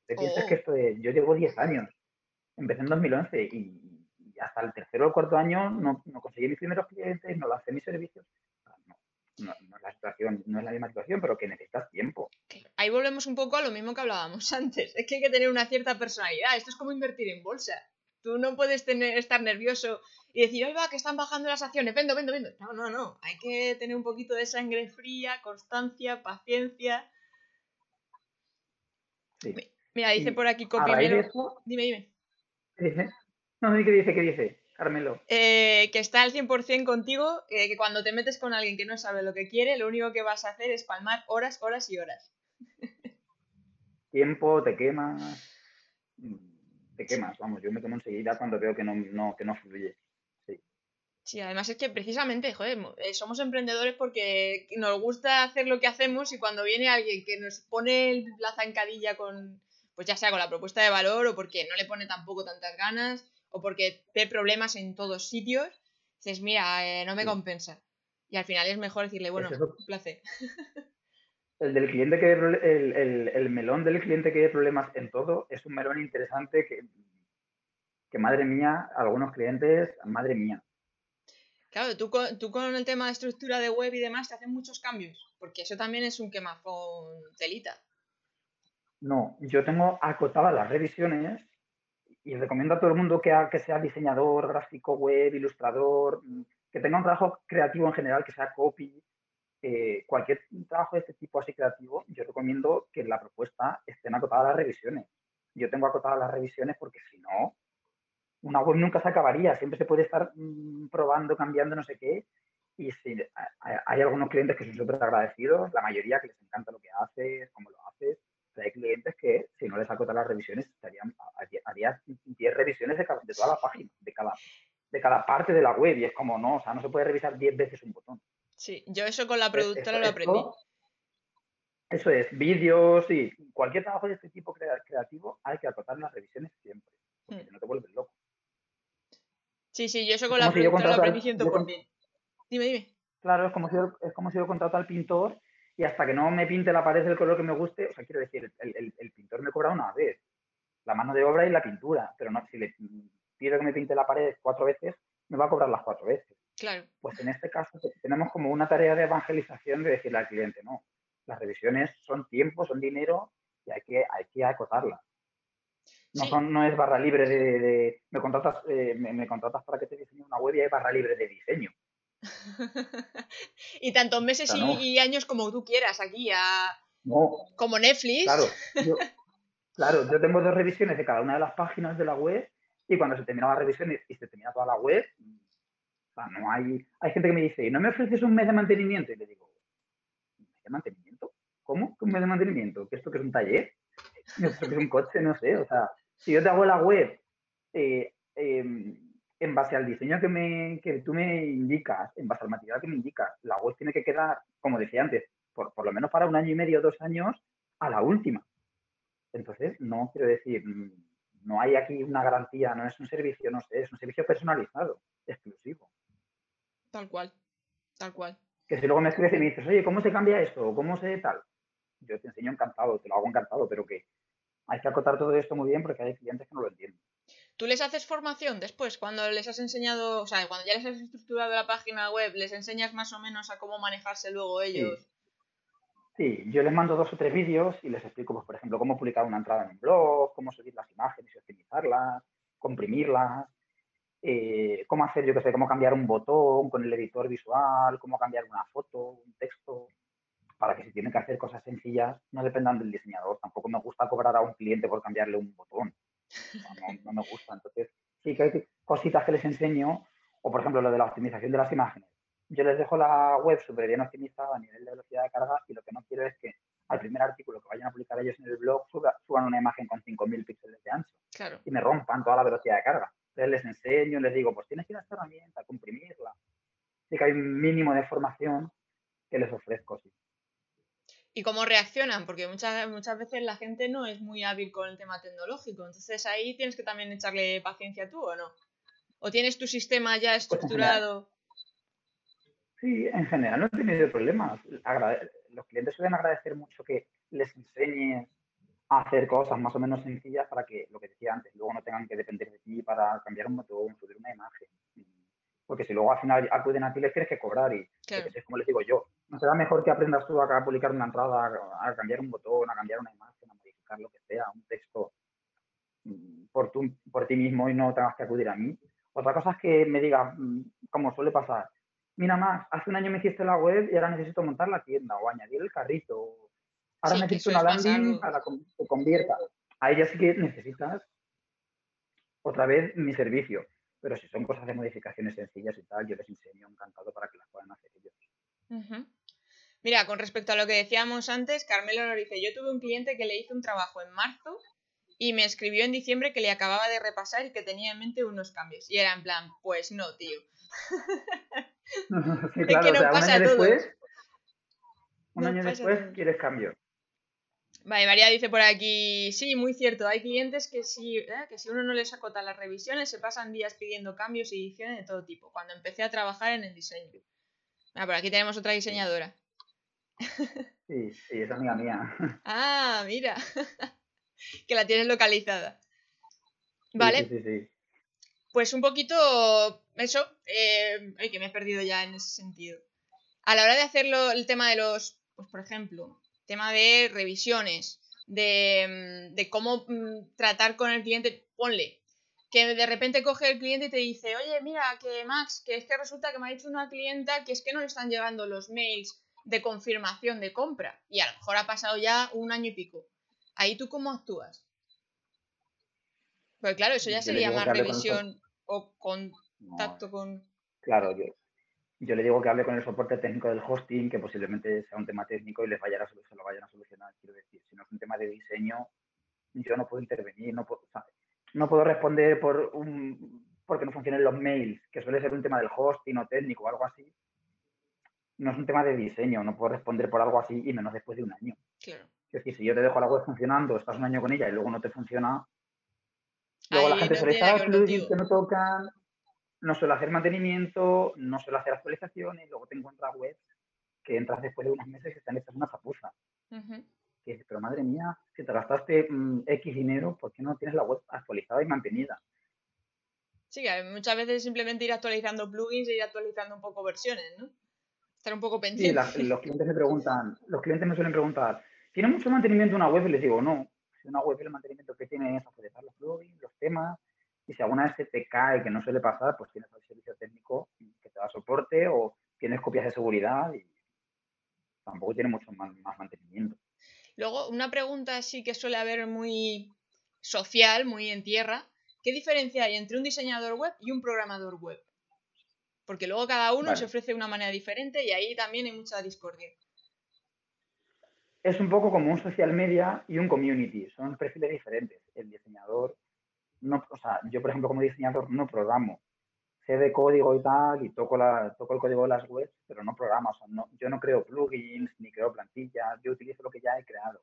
Te piensas que oh. esto de, yo llevo 10 años, empecé en 2011 y, hasta el tercero o cuarto año no, conseguí mis primeros clientes, no lancé mis servicios. No, no, es la situación, no es la misma situación, pero que necesitas tiempo. Ahí volvemos un poco a lo mismo que hablábamos antes. Es que hay que tener una cierta personalidad. Esto es como invertir en bolsa. Tú no puedes tener, estar nervioso y decir, oye, va, que están bajando las acciones, vendo, vendo, vendo. No, no, no. Hay que tener un poquito de sangre fría, constancia, paciencia. Sí. Mira, dice por aquí Copimero. Dime, dime. ¿Qué dice? No, ¿qué dice? ¿Qué dice? Carmelo. Eh, que está al 100% contigo, eh, que cuando te metes con alguien que no sabe lo que quiere, lo único que vas a hacer es palmar horas, horas y horas. Tiempo, te quemas, te quemas, vamos, yo me quemo enseguida cuando veo que no, no, que no fluye. Sí, además es que precisamente, joder, eh, somos emprendedores porque nos gusta hacer lo que hacemos y cuando viene alguien que nos pone la zancadilla con, pues ya sea con la propuesta de valor o porque no le pone tampoco tantas ganas o porque ve problemas en todos sitios, dices, mira, eh, no me compensa. Y al final es mejor decirle, bueno, un placer. El del cliente que el, el, melón del cliente que ve problemas en todo es un melón interesante que, que madre mía, algunos clientes, madre mía Claro, tú con, tú con el tema de estructura de web y demás te hacen muchos cambios, porque eso también es un quemazón telita. No, yo tengo acotadas las revisiones y recomiendo a todo el mundo que, sea diseñador, gráfico web, ilustrador, que tenga un trabajo creativo en general, que sea copy, eh, cualquier trabajo de este tipo así creativo, yo recomiendo que en la propuesta estén acotadas las revisiones. Yo tengo acotadas las revisiones porque si no, una web nunca se acabaría, siempre se puede estar mm, probando, cambiando, no sé qué. Y si hay, algunos clientes que son súper agradecidos, la mayoría que les encanta lo que haces, cómo lo haces. Hay clientes que, si no les acotan las revisiones, estarían, harías 10 revisiones de, de, toda la página, de cada, de cada parte de la web. Y es como, no, o sea, no se puede revisar 10 veces un botón. Sí, yo eso con la productora lo aprendí. Eso es, vídeos y cualquier trabajo de este tipo creativo hay que acotar las revisiones siempre, porque hmm. no te vuelves loco. Sí, sí, yo eso con la productora lo aprendí 100%. Dime, dime. Claro, es como, si yo, es como si yo contrato al pintor y hasta que no me pinte la pared del color que me guste, o sea, quiero decir, el, el, pintor me cobra una vez, la mano de obra y la pintura, pero no, si le pido que me pinte la pared cuatro veces, me va a cobrar las cuatro veces. Claro. Pues en este caso tenemos como una tarea de evangelización de decirle al cliente, no, las revisiones son tiempo, son dinero y hay que, hay que acotarlas. No, no es barra libre de, me, contratas, eh, me, contratas para que te diseñe una web y hay barra libre de diseño. y tantos meses O sea, no. y, y años como tú quieras aquí, a... No, como Netflix. claro. Yo, claro, yo tengo dos revisiones de cada una de las páginas de la web y cuando se termina la revisión y, y se termina toda la web, o sea, no hay... Hay gente que me dice, ¿y no me ofreces un mes de mantenimiento? Y le digo, ¿un mes de mantenimiento? ¿Cómo? ¿Un mes de mantenimiento? ¿Que esto que es un taller? ¿Esto que es un coche? No sé, o sea, si yo te hago la web eh, em, en base al diseño que, me, que tú me indicas, en base al material que me indicas, la web tiene que quedar, como decía antes, por, por lo menos para un año y medio, dos años, a la última. Entonces, no quiero decir, mm, no hay aquí una garantía, no es un servicio, no sé, es un servicio personalizado, exclusivo. Tal cual, tal cual. Que si luego me escribes y me dices, oye, ¿cómo se cambia esto? ¿O ¿Cómo se tal? Yo te enseño encantado, te lo hago encantado, pero que hay que acotar todo esto muy bien porque hay clientes que no lo entienden. ¿Tú les haces formación después? Cuando les has enseñado, o sea, cuando ya les has estructurado la página web, les enseñas más o menos a cómo manejarse luego ellos. Sí, yo les mando dos o tres vídeos y les explico, pues, por ejemplo, cómo publicar una entrada en un blog, cómo subir las imágenes y optimizarlas, comprimirlas, eh, cómo hacer, yo qué sé, cómo cambiar un botón con el editor visual, cómo cambiar una foto, un texto, para que si tienen que hacer cosas sencillas no dependan del diseñador. Tampoco me gusta cobrar a un cliente por cambiarle un botón. No, me gusta. Entonces, sí que hay cositas que les enseño, o por ejemplo, lo de la optimización de las imágenes. Yo les dejo la web súper bien optimizada a nivel de velocidad de carga y lo que no quiero es que al primer artículo que vayan a publicar ellos en el blog suba- suban una imagen con 5.000 píxeles de ancho Claro. y me rompan toda la velocidad de carga. Entonces les enseño, les digo, pues tienes que ir a esta herramienta, comprimirla. Así que hay un mínimo de formación que les ofrezco, sí. ¿Y cómo reaccionan? Porque muchas, muchas veces la gente no es muy hábil con el tema tecnológico. Entonces ahí tienes que también echarle paciencia tú, ¿o no? ¿O tienes tu sistema ya Pues en estructurado? sí, en general no he tenido problemas. Agrade- los clientes suelen agradecer mucho que les enseñes a hacer cosas más o menos sencillas para que, lo que decía antes, luego no tengan que depender de ti para cambiar un botón, subir una imagen. Porque si luego al final acuden a ti les tienes que cobrar y Claro. es como les digo yo, ¿no será mejor que aprendas tú a publicar una entrada, a, a cambiar un botón, a cambiar una imagen, a modificar lo que sea, un texto mm, por, tú, por ti mismo y no tengas que acudir a mí? Otra cosa es que me digas, mm, como suele pasar, mira más, hace un año me hiciste la web y ahora necesito montar la tienda o añadir el carrito. o Ahora Sí, necesito una landing para que convierta. Ahí ya sí que necesitas otra vez mi servicio. Pero si son cosas de modificaciones sencillas y tal, yo les enseño encantado para que las puedan hacer ellos. Mira, con respecto a lo que decíamos antes, Carmelo nos dice, yo tuve un cliente que le hizo un trabajo en marzo y me escribió en diciembre que le acababa de repasar y que tenía en mente unos cambios. Y era en plan, pues no, tío. Sí, Es que o nos sea, un pasa a año después, un año después quieres cambio. Vale, María dice por aquí, sí, muy cierto, hay clientes que si, ¿eh? que si uno no les acota las revisiones se pasan días pidiendo cambios y ediciones de todo tipo, cuando empecé a trabajar en el diseño. Ah, por aquí tenemos otra diseñadora. Sí, sí, es amiga mía. Ah, mira, que la tienes localizada. Vale, sí, sí, sí. pues un poquito eso, eh, ay, que me he perdido ya en ese sentido. A la hora de hacerlo, el tema de los, pues por ejemplo, tema de revisiones, de, mm, de cómo mm, tratar con el cliente, ponle, que de repente coge el cliente y te dice, oye, mira, que Max, que es que resulta que me ha dicho una clienta que es que no le están llegando los mails de confirmación de compra. Y a lo mejor ha pasado ya un año y pico. Ahí tú cómo actúas. Pues claro, eso ya sería más con revisión o No, contacto con... claro, yo, yo le digo que hable con el soporte técnico del hosting, que posiblemente sea un tema técnico y les vayan a, solu- se lo vayan a solucionar. Quiero decir, si no es un tema de diseño, yo no puedo intervenir, no puedo, o sea, no puedo responder por un, porque no funcionen los mails, que suele ser un tema del hosting o técnico o algo así. No es un tema de diseño, no puedo responder por algo así y menos después de un año. Claro. Es decir, si yo te dejo la web funcionando, estás un año con ella y luego no te funciona, luego la gente no suele estar que no tocan, no suele hacer mantenimiento, no suele hacer actualizaciones, y luego te encuentras webs que entras después de unos meses y están hechas una chapuza. Que dices, pero madre mía, si te gastaste mm, X dinero, ¿por qué no tienes la web actualizada y mantenida? Sí, muchas veces es simplemente ir actualizando plugins e ir actualizando un poco versiones, ¿no? Estar un poco Sí, pendiente. la- los clientes me preguntan, los clientes me suelen preguntar, ¿tiene mucho mantenimiento una web? Y les digo, no. Si una web el mantenimiento que tiene es actualizar los plugins, los temas, y si alguna vez se te cae, que no suele pasar, pues tienes al servicio técnico que te da soporte o tienes copias de seguridad y tampoco tiene mucho más, mantenimiento. Luego, una pregunta sí que suele haber muy social, muy en tierra. ¿Qué diferencia hay entre un diseñador web y un programador web? Porque luego cada uno se ofrece de una manera diferente y ahí también hay mucha discordia. Es un poco como un social media y un community, son perfiles diferentes. El diseñador, no, o sea, yo por ejemplo como diseñador no programo, sé de código y tal, y toco, la, toco el código de las webs, pero no programo. O sea, no, yo no creo plugins ni creo plantillas, yo utilizo lo que ya he creado.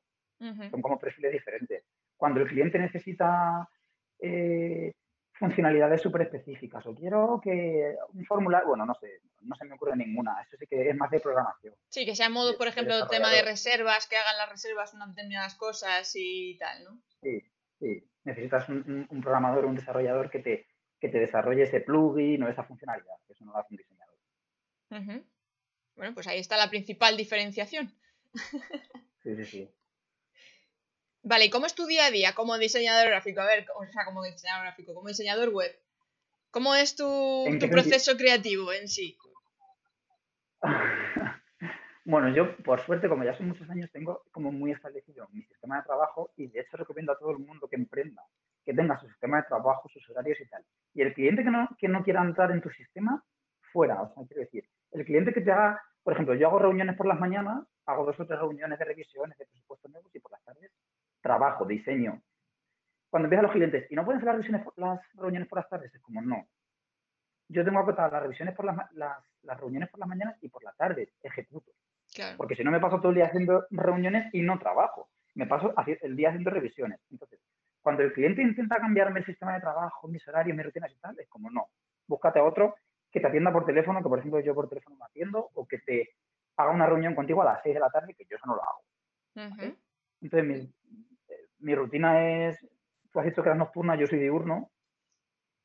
Son como perfiles diferentes. Cuando el cliente necesita eh, funcionalidades súper específicas o quiero que un formulario, bueno, no sé, no se me ocurre ninguna, eso sí que es más de programación. Sí, que sea en modo, por ejemplo, el tema de reservas, que hagan las reservas unas determinadas cosas y tal, ¿no? Sí, sí. Necesitas un, un programador, un desarrollador que te que te desarrolle ese plugin o esa funcionalidad, que eso no lo hace un diseñador. Bueno, pues ahí está la principal diferenciación. sí, sí, sí. Vale, ¿y cómo es tu día a día como diseñador gráfico? A ver, o sea, como diseñador gráfico, como diseñador web. ¿Cómo es tu, proceso creativo en sí? Bueno, yo por suerte, como ya son muchos años, tengo como muy establecido mi sistema de trabajo y de hecho recomiendo a todo el mundo que emprenda que tenga su sistema de trabajo, sus horarios y tal. Y el cliente que no, que no quiera entrar en tu sistema, fuera. O sea, quiero decir, el cliente que te haga, por ejemplo, yo hago reuniones por las mañanas, hago dos o tres reuniones de revisiones de presupuestos nuevos y por las tardes trabajo, diseño. Cuando empiezan los clientes, ¿y no pueden hacer las, las reuniones por las tardes? Es como, no. Yo tengo acotadas las revisiones por las, las, reuniones por las mañanas y por las tardes, ejecuto. Porque si no me paso todo el día haciendo reuniones y no trabajo. Me paso el día haciendo revisiones. Entonces, cuando el cliente intenta cambiarme el sistema de trabajo, mis horarios, mis rutinas y tal, es como no. Búscate a otro que te atienda por teléfono, que por ejemplo yo por teléfono me atiendo, o que te haga una reunión contigo a las 6 de la tarde, que yo eso no lo hago. Entonces, mi, rutina es, tú has dicho que eras nocturna, yo soy diurno.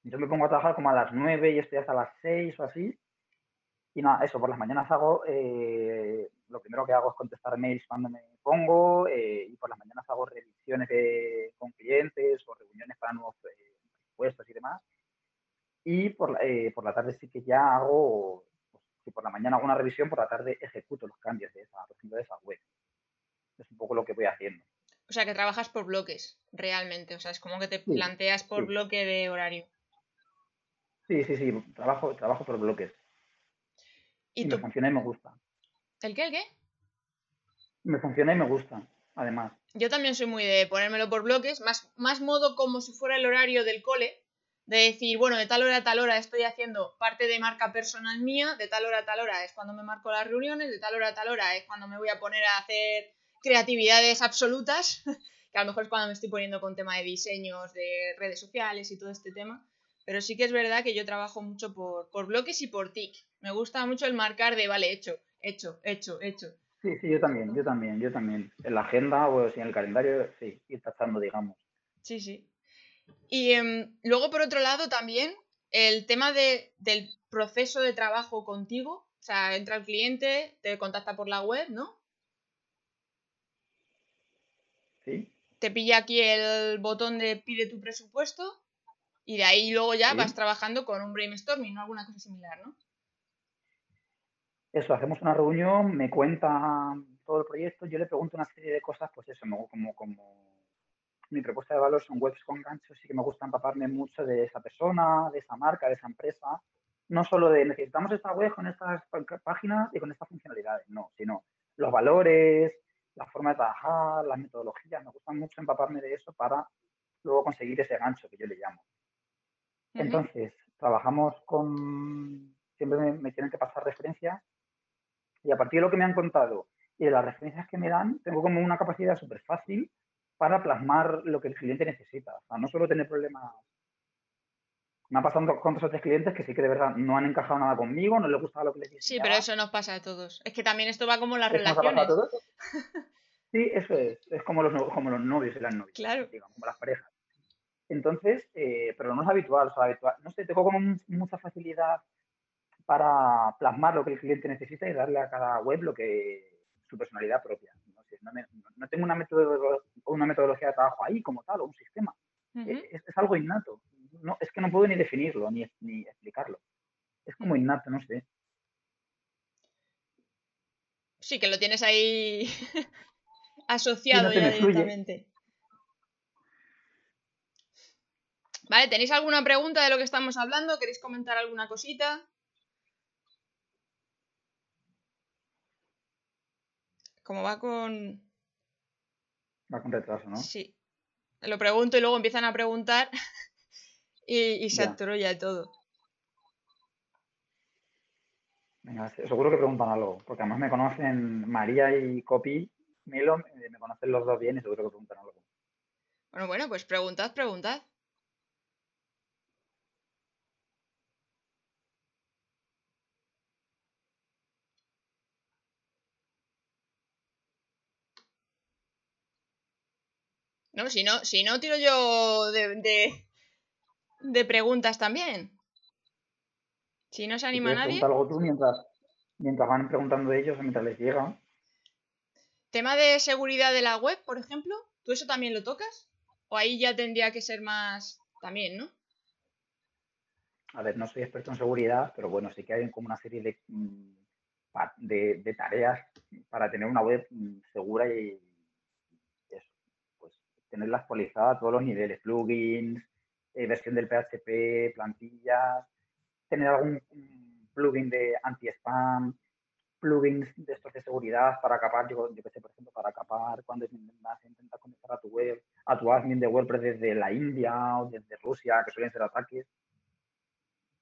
Yo me pongo a trabajar como a las 9 y estoy hasta las 6 o así. Y nada, eso, por las mañanas hago, eh, lo primero que hago es contestar mails cuando me pongo eh, y por las mañanas hago revisiones con clientes o reuniones para nuevos eh, puestos y demás. Y por, por la tarde sí que ya hago, pues, si por la mañana hago una revisión, por la tarde ejecuto los cambios de esa, de esa web. Es un poco lo que voy haciendo. O sea, que trabajas por bloques, realmente. O sea, es como que te planteas por bloque de horario. Sí, sí, sí, trabajo, trabajo por bloques. Y, me funciona y me gusta. ¿El qué? ¿El qué? Me funciona y me gusta, además. Yo también soy muy de ponérmelo por bloques, más, más modo como si fuera el horario del cole, de decir, bueno, de tal hora a tal hora estoy haciendo parte de marca personal mía, de tal hora a tal hora es cuando me marco las reuniones, de tal hora a tal hora es cuando me voy a poner a hacer creatividades absolutas, que a lo mejor es cuando me estoy poniendo con tema de diseños, de redes sociales y todo este tema. Pero sí que es verdad que yo trabajo mucho por, por bloques y por TIC. Me gusta mucho el marcar de, vale, hecho, hecho, hecho, hecho. Sí, sí, yo también, yo también, yo también. En la agenda o en el calendario, sí, ir tachando, digamos. Sí, sí. Y em, luego, por otro lado, también el tema de, del proceso de trabajo contigo. O sea, entra el cliente, te contacta por la web, ¿no? Sí. Te pilla aquí el botón de pide tu presupuesto y de ahí luego ya vas trabajando con un brainstorming o alguna cosa similar, ¿no? Eso, hacemos una reunión, me cuenta todo el proyecto, yo le pregunto una serie de cosas, pues eso, como, como mi propuesta de valor son webs con ganchos, sí que me gusta empaparme mucho de esa persona, de esa marca, de esa empresa. No solo de necesitamos esta web con estas páginas y con estas funcionalidades, no, sino los valores, la forma de trabajar, las metodologías. Me gusta mucho empaparme de eso para luego conseguir ese gancho que yo le llamo. Entonces, trabajamos con, siempre me, tienen que pasar referencias y a partir de lo que me han contado y de las referencias que me dan, tengo como una capacidad súper fácil para plasmar lo que el cliente necesita. O sea, no solo tener problemas. Me ha pasado con dos o tres clientes que sí que de verdad no han encajado nada conmigo, no les gustaba lo que les decía. Sí, pero eso nos pasa a todos. Es que también esto va como las relaciones. A todos? Sí, eso es. Es como los, como los novios y las novias. Claro. Digamos, como las parejas. Entonces, eh, pero no es habitual, o sea, habitual, no sé, tengo como mucha facilidad para plasmar lo que el cliente necesita y darle a cada web lo que su personalidad propia. No, sé, no, tengo una, una metodología de trabajo ahí como tal o un sistema. E, es, algo innato. No, es que no puedo ni definirlo ni, ni explicarlo. Es como innato, no sé. Sí, que lo tienes ahí asociado ya directamente. Vale, ¿tenéis alguna pregunta de lo que estamos hablando? ¿Queréis comentar alguna cosita? Como va con... Va con retraso, ¿no? Sí. Lo pregunto y luego empiezan a preguntar y, y se Ya. atorolla todo. Venga, se- seguro que preguntan algo, porque además me conocen María y Copi, Milo, eh, me conocen los dos bien y seguro que preguntan algo. Bueno, bueno, pues preguntad, preguntad. No, si no, si no tiro yo de, de, de preguntas también. Si no se Si anima quieres, nadie. algo tú mientras, mientras van preguntando ellos, mientras les llega. Tema de seguridad de la web, por ejemplo, ¿tú eso también lo tocas? O ahí ya tendría que ser más también, ¿no? A ver, no soy experto en seguridad, pero bueno, sí que hay como una serie de, mm, de, de tareas para tener una web mm, segura y tenerla actualizada a todos los niveles, plugins, eh, versión del PHP, plantillas, tener algún plugin de anti-spam, plugins de estos de seguridad para capar, yo, yo sé, por ejemplo, para capar cuando intentas, intentas conectar a tu web, a tu admin de WordPress desde la India o desde Rusia, que suelen ser ataques.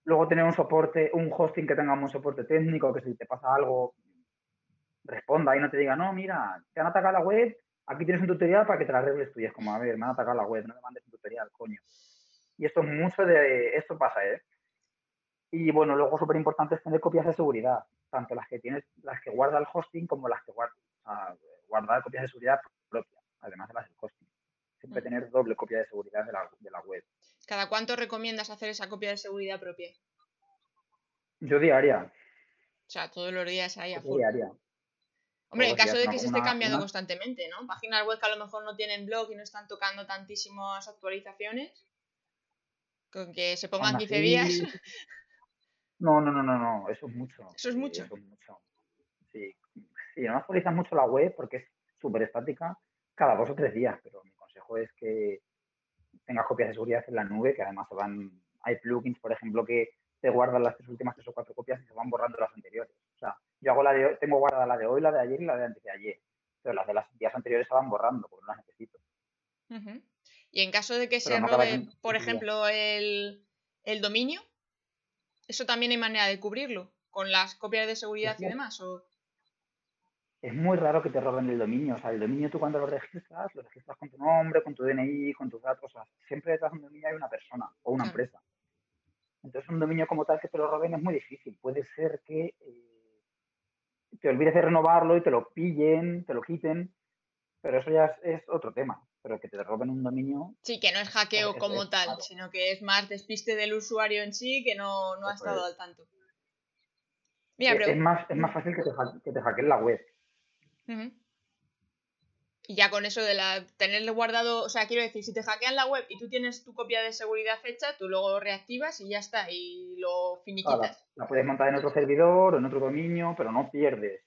Luego tener un soporte, un hosting que tenga un soporte técnico, que si te pasa algo, responda y no te diga, no, mira, te han atacado la web, aquí tienes un tutorial para que te la arregles tú. Y es como, a ver, me han atacado la web, no me mandes un tutorial, coño. Y esto es mucho de, esto pasa, ¿eh? Y bueno, luego súper importante es tener copias de seguridad, tanto las que tienes, las que guarda el hosting como las que guarda, o sea, guardar copias de seguridad propias, además de las del hosting. Siempre Mm. tener doble copia de seguridad de la, de la web. ¿Cada cuánto recomiendas hacer esa copia de seguridad propia? Yo diaria, O sea, todos los días ahí a full. diaria. Hombre, los caso de que se esté cambiando una- constantemente, ¿no? Páginas web que a lo mejor no tienen blog y no están tocando tantísimas actualizaciones. Con que se pongan Aún 15 así, días. No, no, no, no, no, eso es mucho. Eso es sí, mucho. Eso es mucho. Sí, sí, no actualizas mucho la web porque es súper estática cada dos o tres días, pero mi consejo es que tengas copias de seguridad en la nube, que además se van, hay plugins, por ejemplo, que te guardan las tres últimas tres o cuatro copias y se van borrando las anteriores. O sea, yo hago la de hoy, tengo guardada la de hoy, la de ayer y la de antes de ayer, pero las de los días anteriores se van borrando porque no las necesito. Y en caso de que se no robe, por 15 días. ejemplo, el, el dominio, eso también hay manera de cubrirlo. Con las copias de seguridad y demás. O... Es muy raro que te roben el dominio. O sea, el dominio tú cuando lo registras, lo registras con tu nombre, con tu DNI, con tus datos. O sea, siempre detrás de un dominio hay una persona o una Claro. empresa. Entonces, un dominio como tal que te lo roben es muy difícil. Puede ser que eh, te olvides de renovarlo y te lo pillen, te lo quiten, pero eso ya es, es otro tema. Pero que te roben un dominio, Sí, que no es hackeo es- como es tal, sino que es más despiste del usuario en sí que no, no ha estado es. al tanto. Mira, eh, pero... es, más, es más fácil que te, que te hackeen la web. Ujú. Y ya con eso de la tenerle guardado, o sea, quiero decir, si te hackean la web y tú tienes tu copia de seguridad hecha, tú luego reactivas y ya está, y lo Ahora, finiquitas. la puedes montar en otro servidor o en otro dominio, pero no pierdes.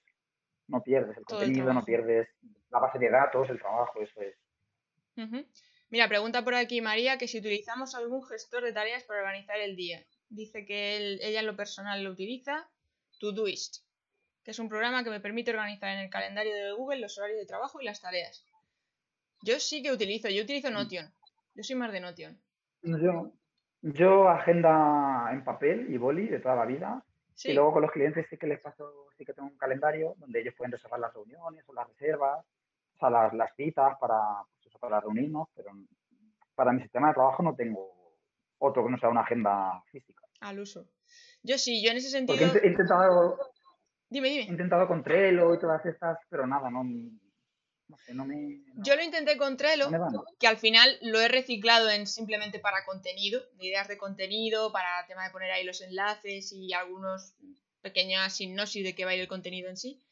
No pierdes el Todo el contenido, no pierdes la base de datos, el trabajo, eso es. Mira, pregunta por aquí María que si utilizamos algún gestor de tareas para organizar el día. Dice que él- ella en lo personal lo utiliza, Todoist, que es un programa que me permite organizar en el calendario de Google los horarios de trabajo y las tareas. Yo sí que utilizo, yo utilizo Notion. Yo soy más de Notion. Yo, yo agenda en papel y boli de toda la vida. Sí, Y luego con los clientes sí que les paso, sí que tengo un calendario donde ellos pueden reservar las reuniones o las reservas, o sea, las, las citas para, pues para reunirnos, pero para mi sistema de trabajo no tengo otro que no sea una agenda física. al uso. Yo sí, yo en ese Porque sentido... he, he intentado, Dime, he dime. intentado con Trello y todas estas, pero nada, no, no sé, no me, no, Yo lo intenté con Trello, no que al final lo he reciclado en simplemente para contenido, de ideas de contenido, para tema de poner ahí los enlaces y algunos pequeñas sinopsis de qué va a ir el contenido en sí.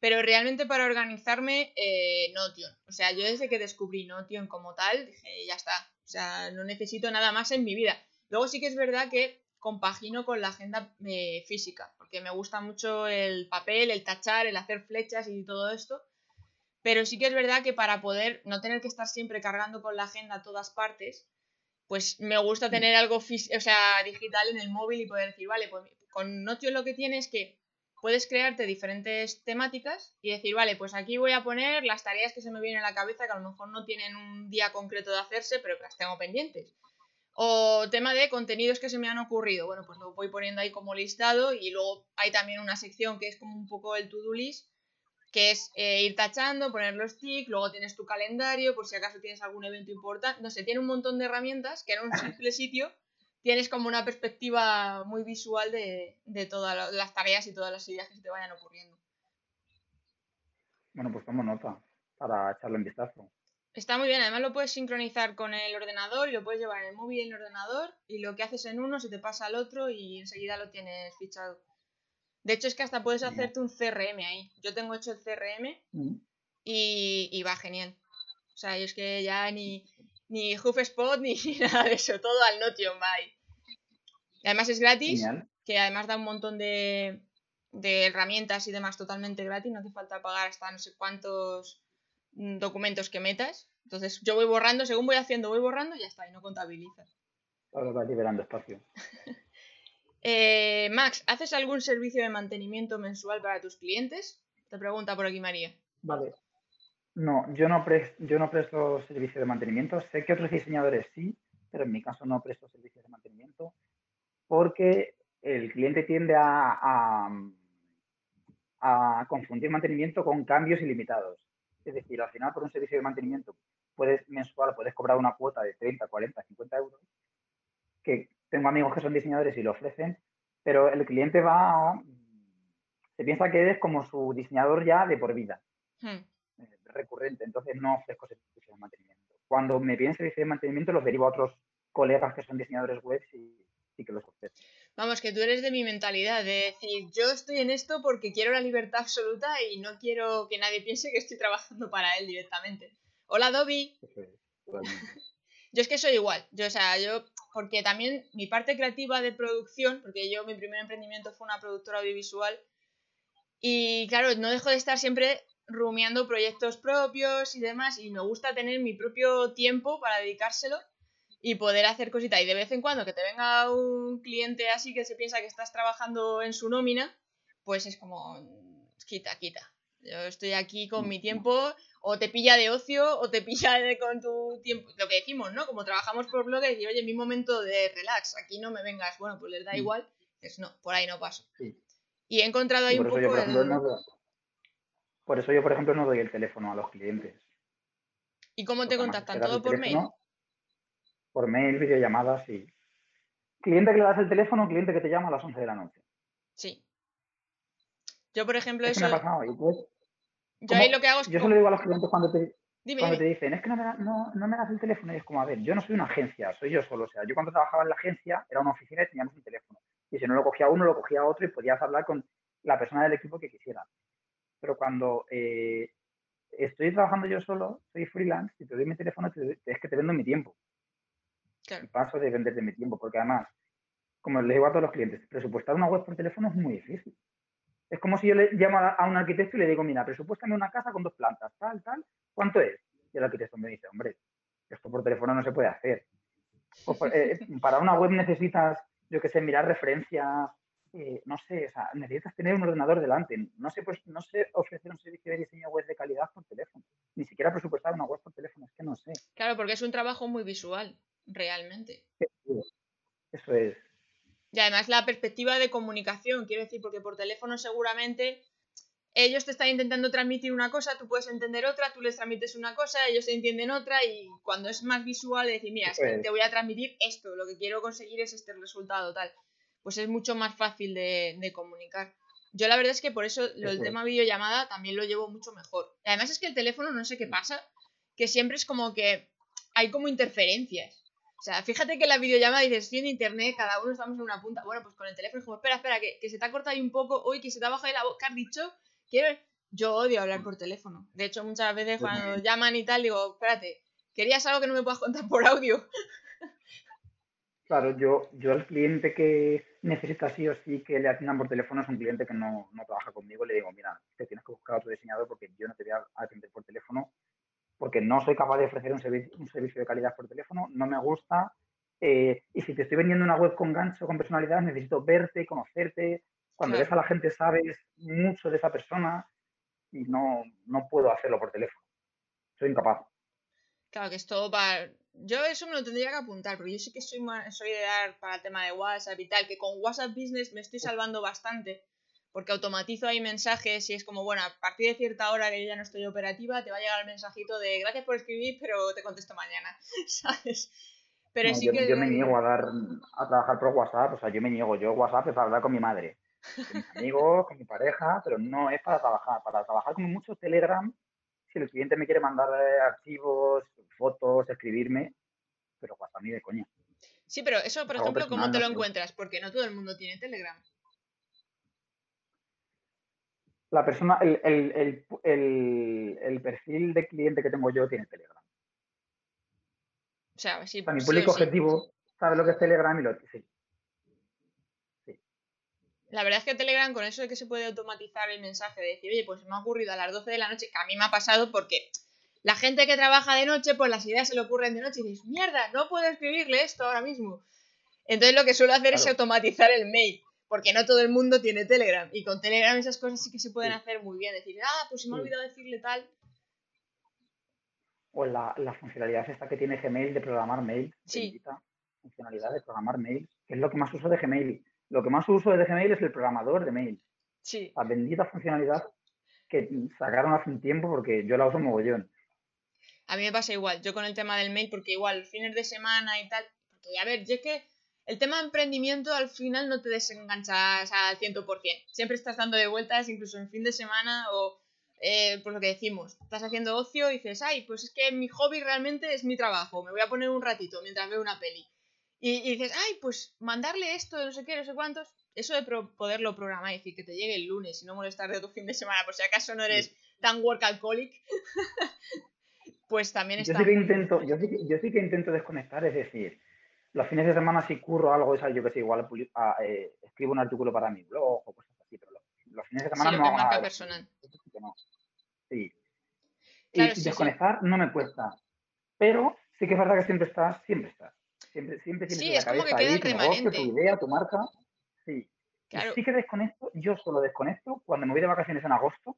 Pero realmente para organizarme, eh, Notion. O sea, yo desde que descubrí Notion como tal, dije, ya está. O sea, no necesito nada más en mi vida. Luego sí que es verdad que compagino con la agenda eh, física, porque me gusta mucho el papel, el tachar, el hacer flechas y todo esto. Pero sí que es verdad que para poder no tener que estar siempre cargando con la agenda a todas partes, pues me gusta tener algo o sea, digital en el móvil y poder decir, vale, pues con Notion lo que tienes es que puedes crearte diferentes temáticas y decir, vale, pues aquí voy a poner las tareas que se me vienen a la cabeza que a lo mejor no tienen un día concreto de hacerse, pero que las tengo pendientes. O tema de contenidos que se me han ocurrido. Bueno, pues lo voy poniendo ahí como listado y luego hay también una sección que es como un poco el to-do list, que es eh, ir tachando, poner los tics, luego tienes tu calendario por si acaso tienes algún evento importante. No sé, tiene un montón de herramientas que en un simple sitio tienes como una perspectiva muy visual de, todas las tareas y todas las ideas que se te vayan ocurriendo. Bueno, pues tomo nota para echarle un vistazo. Está muy bien, además lo puedes sincronizar con el ordenador y lo puedes llevar en el móvil y en el ordenador y lo que haces en uno se te pasa al otro y enseguida lo tienes fichado. De hecho es que hasta puedes hacerte un CRM ahí. Yo tengo hecho el CRM mm. y, y va genial. O sea, es que ya ni, ni HuffSpot ni nada de eso, todo al Notion by. Además es gratis, que además da un montón de, de herramientas y demás totalmente gratis, no hace falta pagar hasta no sé cuántos documentos que metas. Entonces yo voy borrando, según voy haciendo, voy borrando y ya está, y no contabilizas. Ahora va liberando espacio. eh, Max, ¿haces algún servicio de mantenimiento mensual para tus clientes? Te pregunta por aquí María. Vale. No, yo no, presto, yo no presto servicio de mantenimiento. Sé que otros diseñadores sí, pero en mi caso no presto servicios de mantenimiento porque el cliente tiende a, a, confundir mantenimiento con cambios ilimitados. Es decir, al final por un servicio de mantenimiento puedes mensual puedes cobrar una cuota de 30, 40, 50 euros, que tengo amigos que son diseñadores y lo ofrecen, pero el cliente va, se piensa que eres como su diseñador ya de por vida. Hmm recurrente, entonces no ofrezco servicios de mantenimiento. Cuando me piden servicios de mantenimiento los derivo a otros colegas que son diseñadores web y, que los ofrecen. Vamos, que tú eres de mi mentalidad, de decir, yo estoy en esto porque quiero la libertad absoluta y no quiero que nadie piense que estoy trabajando para él directamente. Hola, Dobby. yo es que soy igual, yo, o sea, yo, porque también mi parte creativa de producción, porque yo mi primer emprendimiento fue una productora audiovisual, y claro, no dejo de estar siempre rumiando proyectos propios y demás y me gusta tener mi propio tiempo para dedicárselo y poder hacer cositas. Y de vez en cuando que te venga un cliente así que se piensa que estás trabajando en su nómina, pues es como, quita, quita. Yo estoy aquí con mi tiempo, o te pilla de ocio, o te pilla con tu tiempo. Lo que decimos, ¿no? Como trabajamos por blog, y oye, mi momento de relax, aquí no me vengas. Bueno, pues les da igual. es no, por ahí no paso. Y he encontrado ahí un poco. Por eso yo, por ejemplo, no doy el teléfono a los clientes. ¿Y cómo te contactan? ¿Todo por mail? Por mail, videollamadas y... Cliente que le das el teléfono, cliente que te llama a las 11 de la noche. Sí. Yo, por ejemplo, eso... Me ha pasado. yo ahí lo que hago es... Yo se lo digo a los clientes cuando te... cuando te dicen, es que no me, no, no me das el teléfono, y es como, a ver, yo no soy una agencia, soy yo solo. O sea, yo cuando trabajaba en la agencia era una oficina y teníamos un teléfono. Y si no lo cogía uno, lo cogía otro y podías hablar con la persona del equipo que quisieras pero cuando eh, estoy trabajando yo solo, soy freelance, y te doy mi teléfono, es que te vendo mi tiempo. Claro. paso de venderte mi tiempo, porque además, como les digo a todos los clientes, presupuestar una web por teléfono es muy difícil. Es como si yo le llamo a, un arquitecto y le digo, mira, presupuéstame una casa con dos plantas, tal, tal, ¿cuánto es? Y el arquitecto me dice, hombre, esto por teléfono no se puede hacer. Eh, para una web necesitas, yo qué sé, mirar referencias, eh, no sé, o sea, necesitas tener un ordenador delante. No sé, pues, no sé ofrecer un servicio de diseño web de calidad por teléfono. Ni siquiera presupuestar una web por teléfono, es que no sé. Claro, porque es un trabajo muy visual, realmente. Eso es. Y además la perspectiva de comunicación, quiero decir, porque por teléfono seguramente ellos te están intentando transmitir una cosa, tú puedes entender otra, tú les transmites una cosa, ellos entienden otra y cuando es más visual decir, mira, es que te voy a transmitir esto, lo que quiero conseguir es este resultado, tal pues es mucho más fácil de, comunicar. Yo la verdad es que por eso el tema videollamada también lo llevo mucho mejor. Además es que el teléfono, no sé qué pasa, que siempre es como que hay como interferencias. O sea, fíjate que la videollamada dices, estoy en internet, cada uno estamos en una punta. Bueno, pues con el teléfono es como, espera, espera, que, se te ha cortado ahí un poco, hoy que se te ha bajado ahí la voz, que has dicho, quiero... Yo odio hablar por teléfono. De hecho, muchas veces cuando llaman y tal, digo, espérate, ¿querías algo que no me puedas contar por audio? Claro, yo, yo al cliente que necesita sí o sí que le atiendan por teléfono es un cliente que no, no trabaja conmigo. Le digo, mira, te tienes que buscar otro diseñador porque yo no te voy a atender por teléfono porque no soy capaz de ofrecer un, servicio, un servicio de calidad por teléfono, no me gusta. Eh, y si te estoy vendiendo una web con gancho, con personalidad, necesito verte, conocerte. Cuando ves a la gente sabes mucho de esa persona y no, no puedo hacerlo por teléfono. Soy incapaz. Claro, que es todo para... Yo eso me lo tendría que apuntar, porque yo sí que soy, soy de dar para el tema de WhatsApp y tal, que con WhatsApp Business me estoy salvando bastante, porque automatizo ahí mensajes y es como, bueno, a partir de cierta hora que yo ya no estoy operativa, te va a llegar el mensajito de gracias por escribir, pero te contesto mañana, ¿sabes? Pero sí yo, que... Yo me niego a dar, a trabajar por WhatsApp, o sea, yo me niego, yo WhatsApp es para hablar con mi madre, con mis amigos, con mi pareja, pero no es para trabajar, para trabajar como mucho Telegram si el cliente me quiere mandar eh, archivos, fotos, escribirme, pero WhatsApp ni de coña. Sí, pero eso, por ejemplo, ¿cómo te lo encuentras? Porque no todo el mundo tiene Telegram. La persona, el, el, el, el perfil de cliente que tengo yo tiene Telegram. O sea, sí, mi público objetivo sabe lo que es Telegram y lo sí. La verdad es que Telegram, con eso de que se puede automatizar el mensaje, de decir, oye, pues me ha ocurrido a las 12 de la noche, que a mí me ha pasado porque la gente que trabaja de noche, pues las ideas se le ocurren de noche y dices, mierda, no puedo escribirle esto ahora mismo. Entonces lo que suelo hacer es automatizar el mail, porque no todo el mundo tiene Telegram. Y con Telegram esas cosas sí que se pueden hacer muy bien. Decir, ah, pues se me ha olvidado decirle tal. O la, la funcionalidad esta que tiene Gmail de programar mail. Sí. Funcionalidad de programar mail, que es lo que más uso de Gmail lo que más uso de Gmail es el programador de mail. Sí. La bendita funcionalidad que sacaron hace un tiempo porque yo la uso mogollón. A mí me pasa igual, yo con el tema del mail, porque igual fines de semana y tal, porque a ver, yo es que el tema de emprendimiento al final no te desenganchas al 100%, siempre estás dando de vueltas, incluso en fin de semana o eh, por lo que decimos, estás haciendo ocio y dices, ay, pues es que mi hobby realmente es mi trabajo, me voy a poner un ratito mientras veo una peli. Y, dices, ay, pues mandarle esto, no sé qué, no sé cuántos. Eso de poderlo programar y decir que te llegue el lunes y no molestar de tu fin de semana, por si acaso no eres tan work alcoholic, pues también está. Yo sí, que intento, yo, sí que, yo sí que intento desconectar, es decir, los fines de semana si curro algo, yo que sé, igual ah, eh, escribo un artículo para mi blog o cosas así, pero los, fines de semana sí, no. Que marca personal. Sí. y desconectar no me cuesta. Pero sí que es verdad que siempre estás, siempre estás. Siempre, siempre tienes sí, es como que queda tu tu idea, tu marca. Sí. Sí que desconecto, yo solo desconecto cuando me voy de vacaciones en agosto.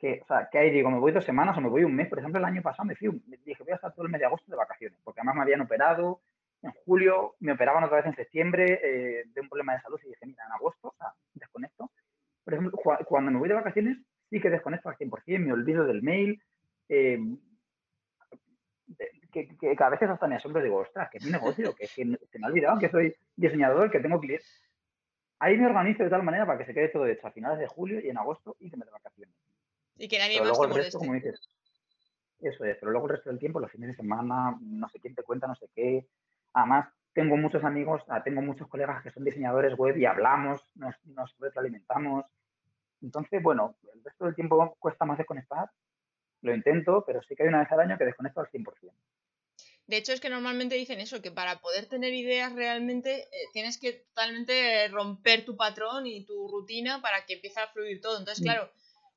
Que, o sea, que ahí digo, me voy dos semanas o me voy un mes. Por ejemplo, el año pasado me fui, me dije, voy a estar todo el mes de agosto de vacaciones, porque además me habían operado en julio, me operaban otra vez en septiembre eh, de un problema de salud y dije, mira, en agosto, o sea, desconecto. Por ejemplo, cuando me voy de vacaciones, sí que desconecto al 100%, me olvido del mail, eh, que, que, a veces hasta me asombro y digo, ostras, que es mi negocio, que, que se me ha olvidado que soy diseñador, que tengo clientes. Ahí me organizo de tal manera para que se quede todo hecho a finales de julio y en agosto y que me dé vacaciones. Y que nadie pero más luego el resto, como dices, eso es, pero luego el resto del tiempo, los fines de semana, no sé quién te cuenta, no sé qué. Además, tengo muchos amigos, ah, tengo muchos colegas que son diseñadores web y hablamos, nos, nos retroalimentamos. Entonces, bueno, el resto del tiempo cuesta más desconectar lo intento, pero sí que hay una vez al año que desconecto al 100%. De hecho, es que normalmente dicen eso, que para poder tener ideas realmente eh, tienes que totalmente romper tu patrón y tu rutina para que empiece a fluir todo. Entonces, mm. claro,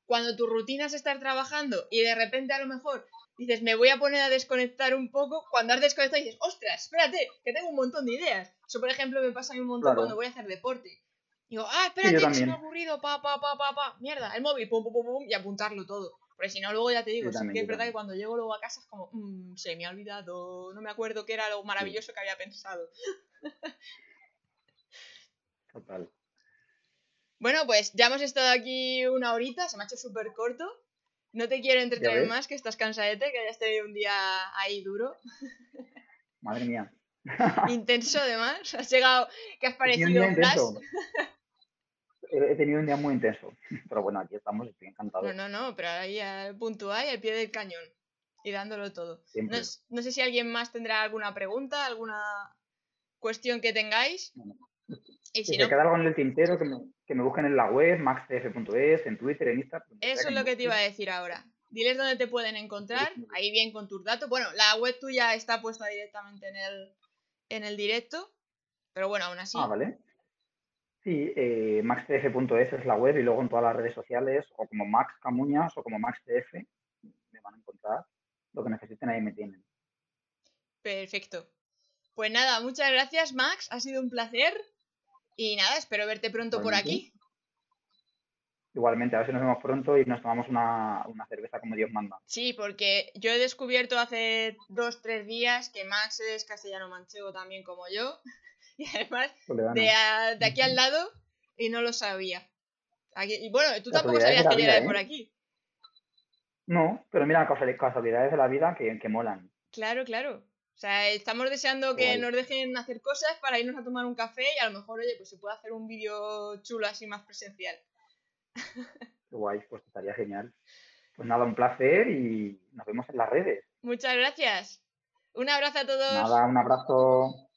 cuando tu rutina es estar trabajando y de repente a lo mejor dices, me voy a poner a desconectar un poco, cuando has desconectado dices, ostras, espérate, que tengo un montón de ideas. Eso, por ejemplo, me pasa a mí un montón cuando voy a hacer deporte. Digo, ah, espérate, que se me ha ocurrido, pa, pa, pa, pa, pa, mierda, el móvil, pum, pum, pum, pum, y apuntarlo todo. Porque si no, luego ya te digo, que es verdad que cuando llego luego a casa es como, mmm, se me ha olvidado, no me acuerdo qué era lo maravilloso que había pensado. Total. Bueno, pues ya hemos estado aquí una horita, se me ha hecho súper corto. No te quiero entretener más, que estás cansadete, que hayas tenido un día ahí duro. Madre mía. Intenso además. Has llegado, que has parecido un flash. he tenido un día muy intenso. Pero bueno, aquí estamos, estoy encantado. No, no, no, pero ahí al punto A y al pie del cañón. Y dándolo todo. No, sé si alguien más tendrá alguna pregunta, alguna cuestión que tengáis. Y si, no... queda algo en el tintero, que me, que me, busquen en la web, maxtf.es, en Twitter, en Instagram. Eso es lo que te iba a decir ahora. Diles dónde te pueden encontrar, ahí bien con tus datos. Bueno, la web tuya está puesta directamente en el, en el directo, pero bueno, aún así. Ah, vale. Sí, eh, maxtf.es es la web y luego en todas las redes sociales, o como Max Camuñas o como maxtf, me van a encontrar. Lo que necesiten ahí me tienen. Perfecto. Pues nada, muchas gracias Max, ha sido un placer. Y nada, espero verte pronto por aquí. Igualmente, a ver si nos vemos pronto y nos tomamos una, cerveza como Dios manda. Sí, porque yo he descubierto hace dos, tres días que Max es castellano manchego también como yo. Y además, de, aquí al lado, y no lo sabía. y bueno, tú tampoco sabías que yo era por ¿eh? aquí. No, pero mira, casualidades de la vida que, que molan. Claro, claro. O sea, estamos deseando que nos dejen hacer cosas para irnos a tomar un café y a lo mejor, oye, pues se puede hacer un vídeo chulo así más presencial. Qué guay, pues estaría genial. Pues nada, un placer y nos vemos en las redes. Muchas gracias. Un abrazo a todos. Nada, un abrazo.